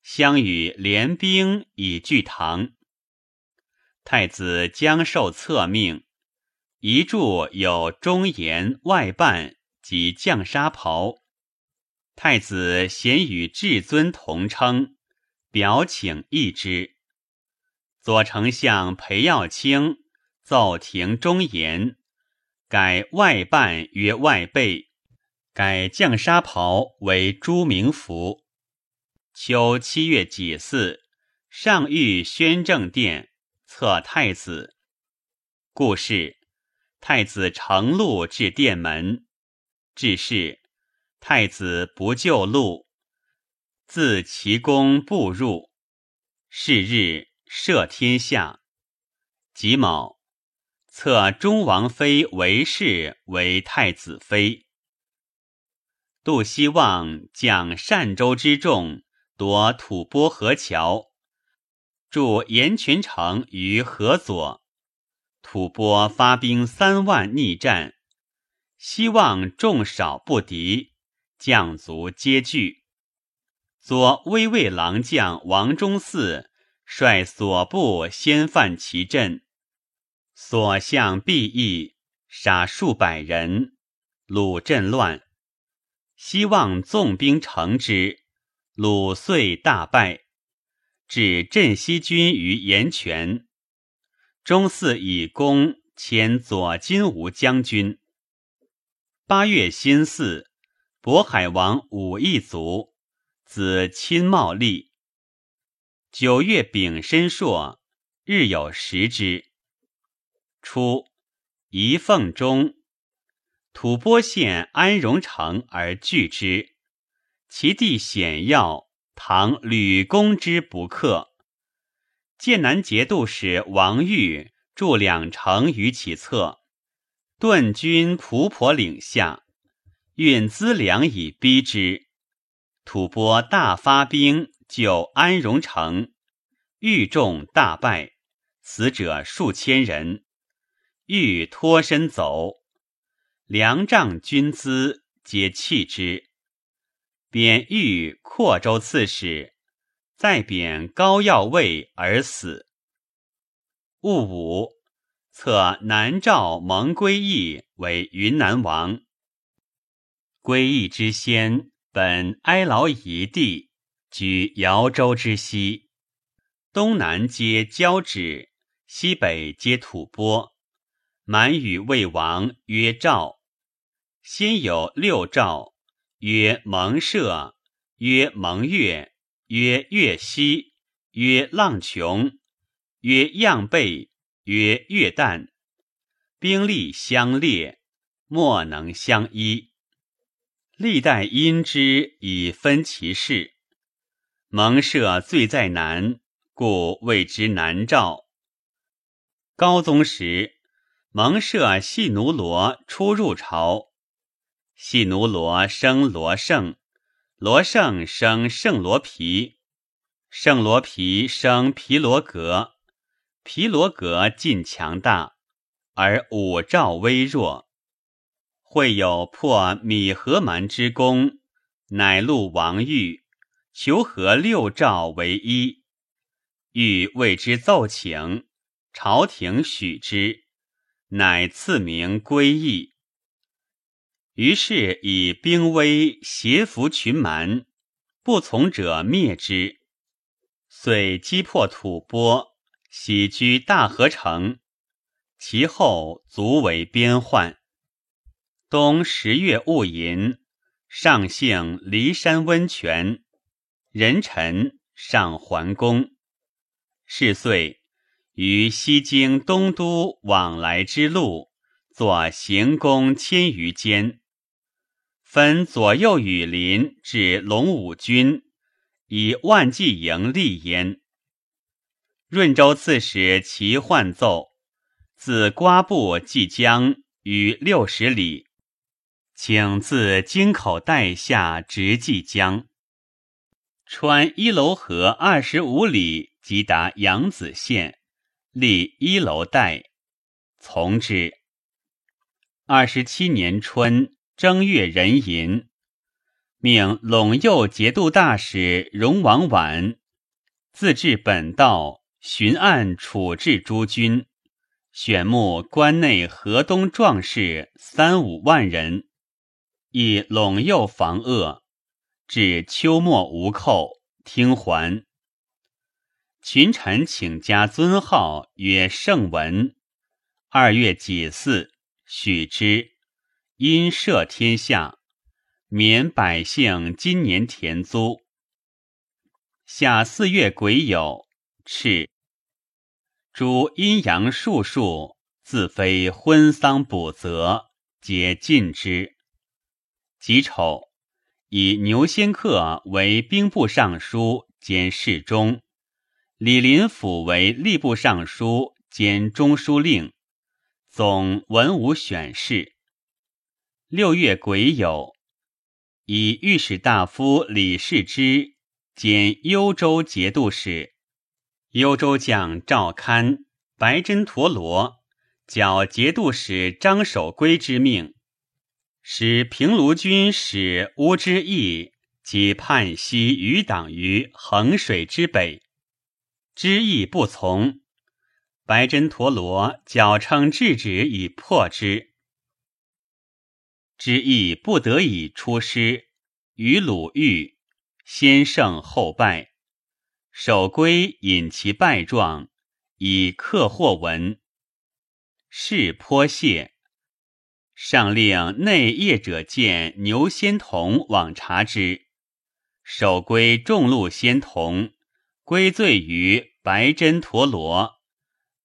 相与联兵以拒唐。太子将受册命，遗著有忠言外办及降沙袍。太子咸与至尊同称，表请议之。左丞相裴耀卿奏廷忠言，改外办曰外备，改降沙袍为朱明服。秋七月己巳，上谕宣政殿，册太子。故事，太子乘路至殿门，至是。太子不就路，自其宫步入。是日赦天下。己卯，册中王妃韦氏为太子妃。杜希望将善州之众夺吐蕃河桥，驻盐泉城于河左。吐蕃发兵三万逆战，希望众少不敌。将卒皆惧。左威卫郎将王忠嗣率所部先犯其阵，所向必役，杀数百人，鲁阵乱。希望纵兵乘之，鲁遂大败，至镇西军于岩泉。中嗣以功迁左金吾将军。八月辛巳，渤海王武义卒，子亲茂立。九月丙申朔，日有食之。初，仪凤中，吐蕃县安荣城而拒之，其地险要，唐屡攻之不克。剑南节度使王玉驻两城于其侧，顿军蒲婆岭下，运资粮以逼之。吐蕃大发兵救安荣城，玉众大败，死者数千人。欲脱身走，粮帐军资皆弃之。贬豫扩州刺史。再贬高要尉而死。戊午，册南诏蒙归义为云南王。归义之先，本哀牢夷地，居瑶州之西，东南皆交趾，西北皆吐蕃。满语魏王曰赵，先有六赵，曰蒙舍，曰蒙越。曰岳西，曰浪琼，曰样背，曰月旦，兵力相列，莫能相依。历代因之以分其事。蒙舍罪在南，故谓之南诏。高宗时，蒙舍细奴罗出入朝，细奴罗生罗胜。罗胜生圣罗皮，圣罗皮生皮罗格，皮罗格尽强大，而武兆微弱。会有破米和蛮之功，乃录王玉，求和六诏为一。欲为之奏请，朝廷许之，乃赐名归义。于是以兵威胁服群蛮，不从者灭之。遂击破吐蕃，徙居大河城。其后卒为边患。冬十月戊寅，上幸骊山温泉，人臣上桓公。是岁，于西京东都往来之路，作行宫千余间。分左右羽林至龙武军，以万骑营立焉。润州刺史齐焕奏：自瓜埠即江于六十里，请自京口带下直即江，穿一楼河二十五里，即达扬子县，立一楼带，从之。二十七年春。正月壬寅，命陇右节度大使荣王绾自至本道巡按处置诸军，选募关内河东壮士三五万人，以陇右防恶。至秋末无寇，听还。群臣请加尊号曰圣文。二月己巳，许之。因赦天下，免百姓今年田租。夏四月癸酉，敕诸阴阳术数，自非婚丧补泽，皆禁之。己丑，以牛仙客为兵部尚书兼侍中，李林甫为吏部尚书兼中书令，总文武选事。六月癸酉，以御史大夫李世之兼幽州节度使，幽州将赵堪、白真陀罗，缴节度使张守珪之命。使平卢军使乌之义及叛西余党于衡水之北，之义不从。白真陀罗矫称制止以破之，之意不得已出师，与鲁豫先胜后败，守归引其败状，以克获文，是颇谢。上令内业者见牛仙童往查之，守归众路仙童归罪于白真陀罗。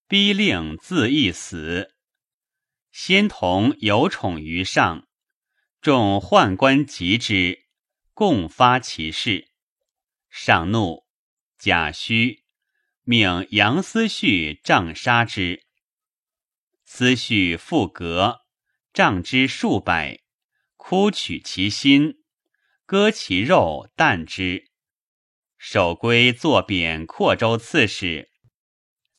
逼令自缢死，仙童有宠于上，众宦官及之，共发其事。上怒，贾诩命杨思绪杖杀之。思绪复革，杖之数百，哭取其心，割其肉，啖之。守归作贬阔州刺史。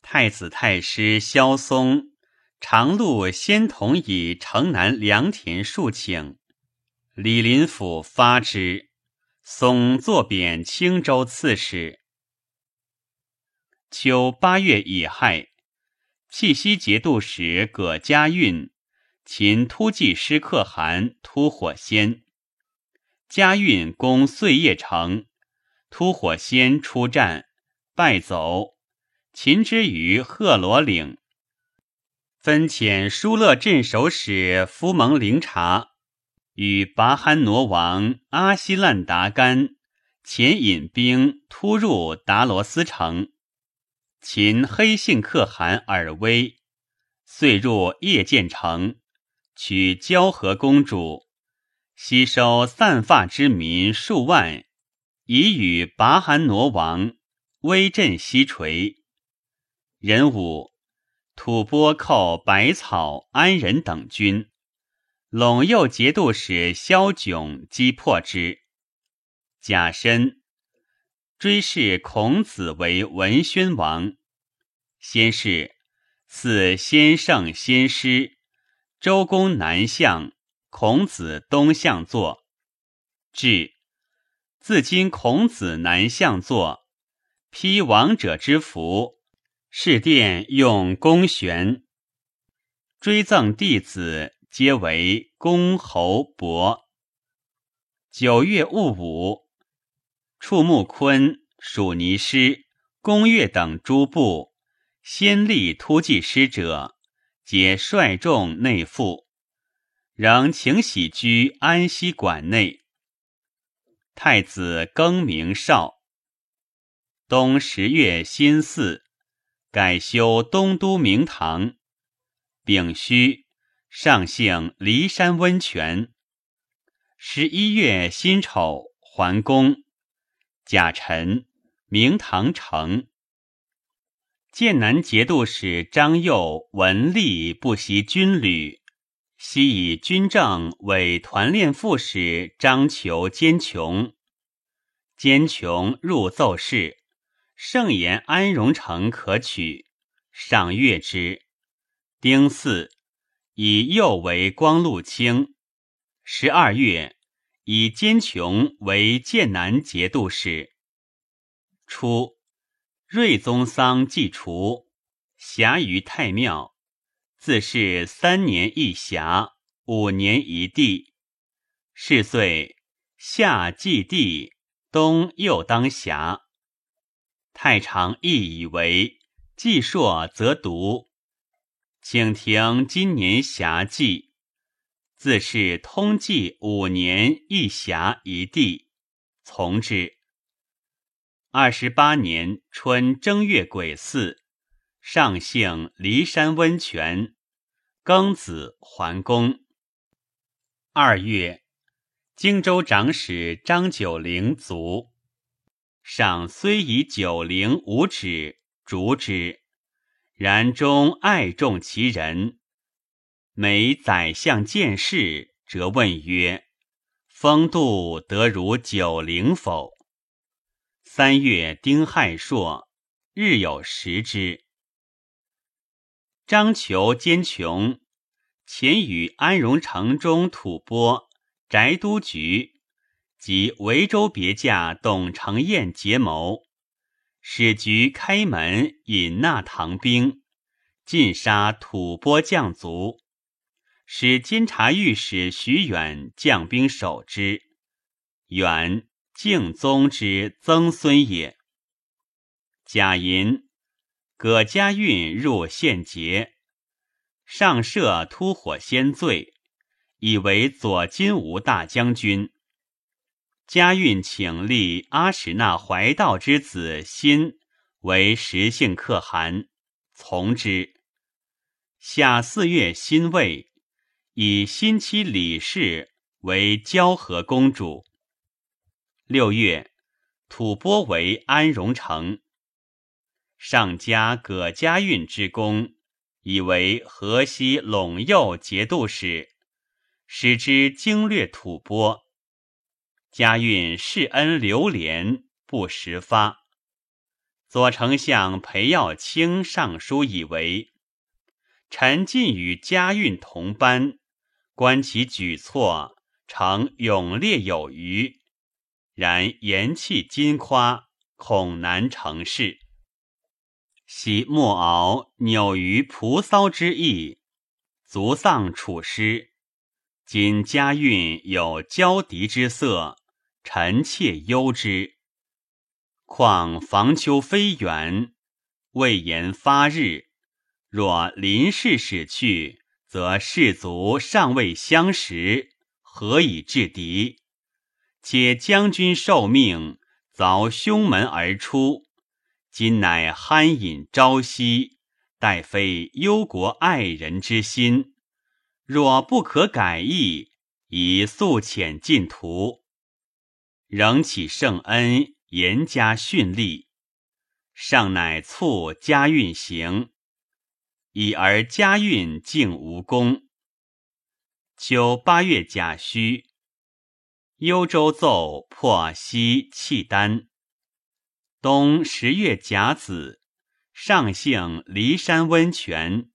太子太师萧嵩常录先同以城南良田数顷，李林甫发之，嵩作贬青州刺史。秋八月乙亥，契西节度使葛家运秦突骑师可汗突火仙，家运攻碎叶城，突火仙出战败走。秦之于贺罗岭，分遣疏勒镇守使夫蒙灵察与拔罕挪王阿希烂达干前引兵突入达罗斯城。秦黑信可汗尔威遂入叶建城，取交河公主，吸收散发之民数万，以与拔罕挪王威震西垂。壬午，吐蕃寇百草、安仁等军，陇右节度使萧炯击破之。甲申，追谥孔子为文宣王。先是，赐先圣先师，周公南向，孔子东向坐。至，自今孔子南向坐，披王者之服。侍殿用公玄，追赠弟子皆为公侯伯。九月戊午，触木坤、属尼师、公岳等诸部先立突骑师者，皆率众内附，仍请喜居安西馆内。太子更名少。冬十月辛巳。改修东都明堂，丙戌，上幸骊山温泉。十一月辛丑，桓公。甲辰，明堂成。剑南节度使张佑文吏不习军旅，悉以军政委团练副使张求兼穷。兼穷入奏事。盛言安荣城可取，上阅之。丁巳，以右为光禄卿。十二月，以坚琼为剑南节度使。初，睿宗丧祭除，暇于太庙，自是三年一暇，五年一地。是岁，夏祭地，冬又当暇。太常亦以为季硕则独，请停今年辖祭，自是通祭五年一辖一地，从之。二十八年春正月癸巳，上幸骊山温泉，庚子桓公。二月，荆州长史张九龄卒。上虽以九龄五指逐之，然终爱重其人。每宰相见事，则问曰：“风度得如九龄否？”三月丁亥朔，日有食之。张求兼穷，前与安荣城中吐蕃翟都局及维州别驾董承彦结谋，使局开门引纳唐兵，尽杀吐蕃将卒，使监察御史徐远将兵守之。远敬宗之曾孙也。贾寅，葛家运入献节。上赦突火先罪，以为左金吾大将军。家运请立阿史那怀道之子辛为实姓可汗，从之。夏四月辛未，以新妻李氏为交河公主。六月，吐蕃为安荣城。上加葛家运之功。以为河西陇右节度使，使之经略吐蕃。家运世恩流连，不时发。左丞相裴耀卿上书以为：臣尽与家运同班，观其举措，诚勇烈有余。然言气金夸，恐难成事。昔莫敖扭于蒲骚之意，卒丧处师。今家运有交敌之色，臣妾忧之。况房丘非远，未言发日。若临事使去，则士卒尚未相识，何以制敌？且将军受命，凿胸门而出。今乃酣饮朝夕，待非忧国爱人之心。若不可改易，以速遣进图。仍起圣恩，严加训励。上乃促家运行，已而家运竟无功。秋八月甲戌，幽州奏破西契丹。冬十月甲子，上幸骊山温泉，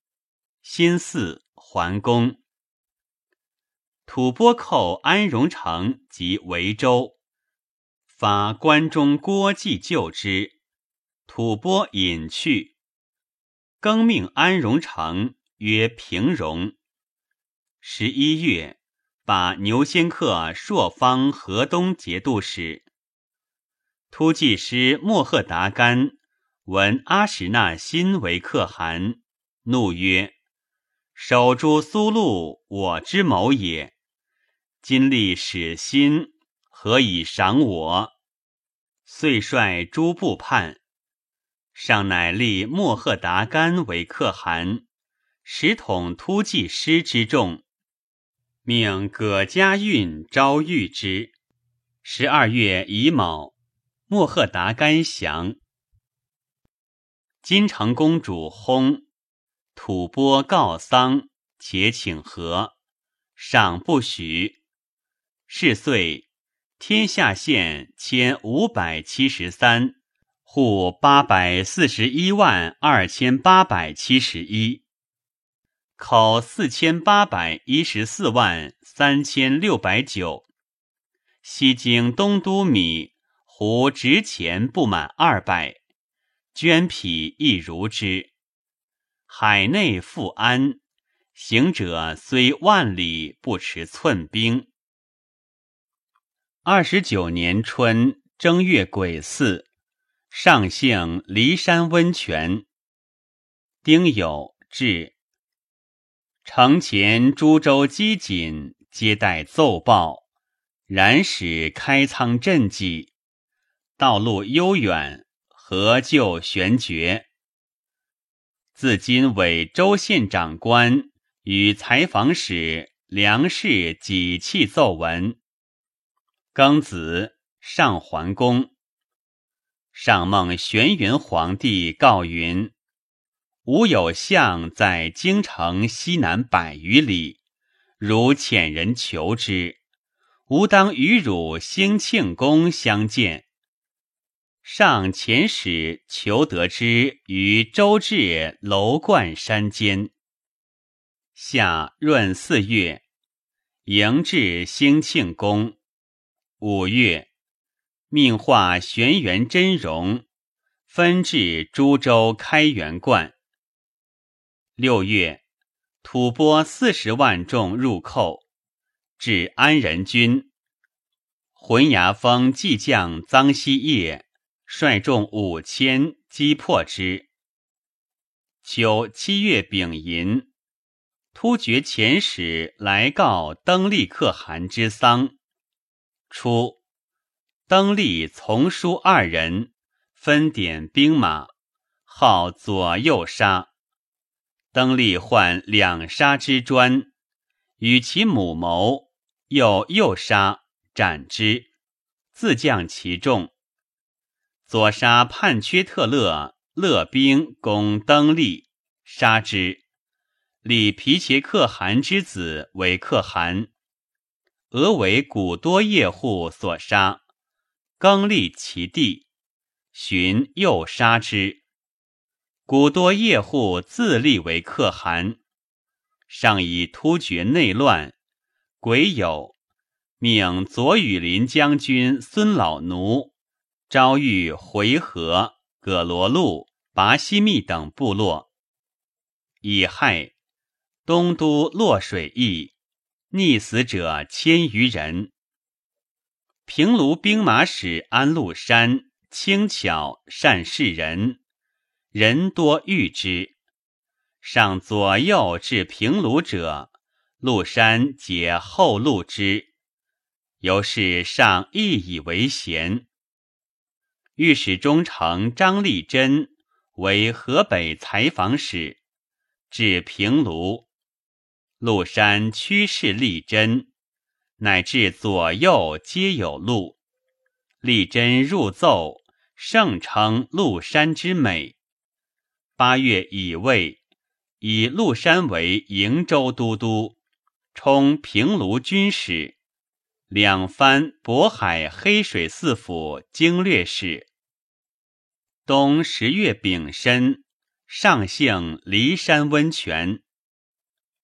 新祀桓公。吐蕃寇安荣城及维州，发关中郭季救之，吐蕃隐去。更命安荣城曰平荣。十一月，把牛仙客朔方河东节度使。突骑师莫赫达干闻阿史那辛为可汗，怒曰：“守诸苏禄，我之谋也。今立使辛，何以赏我？”遂率诸部叛。上乃立莫赫达干为可汗，使统突骑师之众，命葛家运招谕之。十二月乙卯。莫赫达干降，金城公主薨，吐蕃告丧，且请和，上不许。是岁，天下县千五百七十三，户八百四十一万二千八百七十一，口四千八百一十四万三千六百九。西京东都米。胡值钱不满二百，绢匹亦如之。海内富安，行者虽万里，不持寸兵。二十九年春正月癸巳，上幸骊山温泉。丁酉至，城前诸州机锦接待奏报，然使开仓赈济。道路悠远，何就悬绝？自今委州县长官与采访使梁氏几气奏文。庚子，上桓公。上梦玄元皇帝告云：“吾有相在京城西南百余里，如遣人求之，吾当与汝兴庆宫相见。”上遣使求得之于周至楼观山间。夏闰四月，迎至兴庆宫。五月，命画玄元真容，分至株洲开元观。六月，吐蕃四十万众入寇，至安仁军。浑牙锋骑将臧希业率众五千击破之。秋七月丙寅。突厥遣使来告登利可汗之丧。初，登利从叔二人分点兵马，号左右杀。登利换两杀之专，与其母谋，又右杀斩之，自降其众。左杀叛缺特勒勒兵攻登利，杀之。立皮切可汗之子为可汗，俄为古多叶户所杀，更立其弟，寻又杀之。古多业户自立为可汗，上以突厥内乱，癸酉，命左羽林将军孙老奴招谕回纥、葛罗路、拔西密等部落，以害。东都洛水邑，溺死者千余人。平卢兵马使安禄山轻巧善事人，人多遇之。上左右至平卢者，禄山解后路之，由是上亦以为贤。御史中丞张立贞为河北采访使，至平卢。陆山趋势立真，乃至左右皆有路。立真入奏，盛称陆山之美。八月乙未，以陆山为瀛州都督，充平卢军使，两藩渤海黑水四府经略使。冬十月丙申，上幸骊山温泉。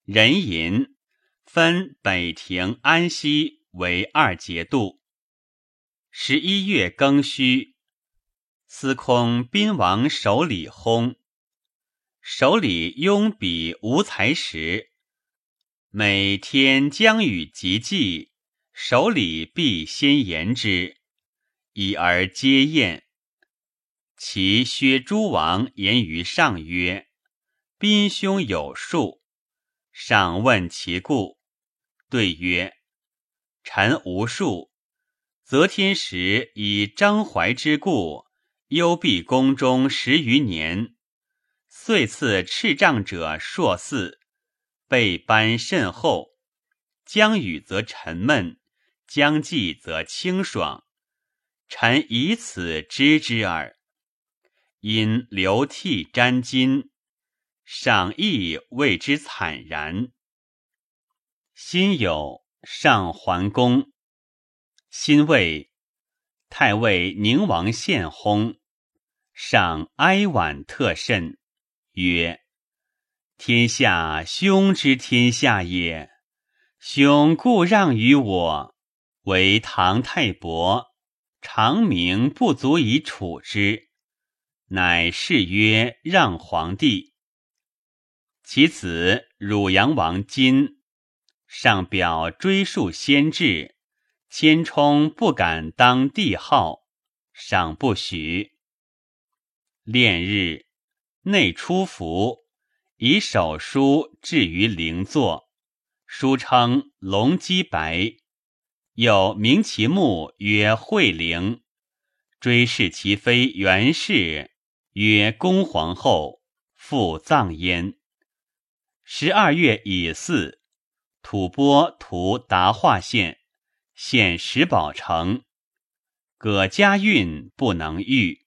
壬寅，分北庭、安西为二节度。十一月庚戌，司空宾王守礼薨。守礼拥笔无才时，每天将与及祭，守礼必先言之，以而皆宴。其薛诸王言于上曰：“宾兄有数。”上问其故，对曰：“臣无数。则天时以张怀之故，幽闭宫中十余年，遂赐赤杖者硕四，被班甚厚。将与则沉闷，将祭则清爽。臣以此知之耳。因流涕沾巾。”上亦为之惨然。辛酉，上桓公。辛未，太尉宁王献薨，上哀婉特甚，曰：“天下兄之天下也，兄故让于我，为唐太伯，长明不足以处之，乃谥曰让皇帝。”其子汝阳王金上表追溯先志，谦冲不敢当帝号，赏不许。恋日内出服，以手书置于灵座，书称龙基白，又名其墓曰惠陵。追谥其妃袁氏曰恭皇后，复葬焉。十二月乙巳，吐蕃屠达化县，县石宝城，葛家运不能御。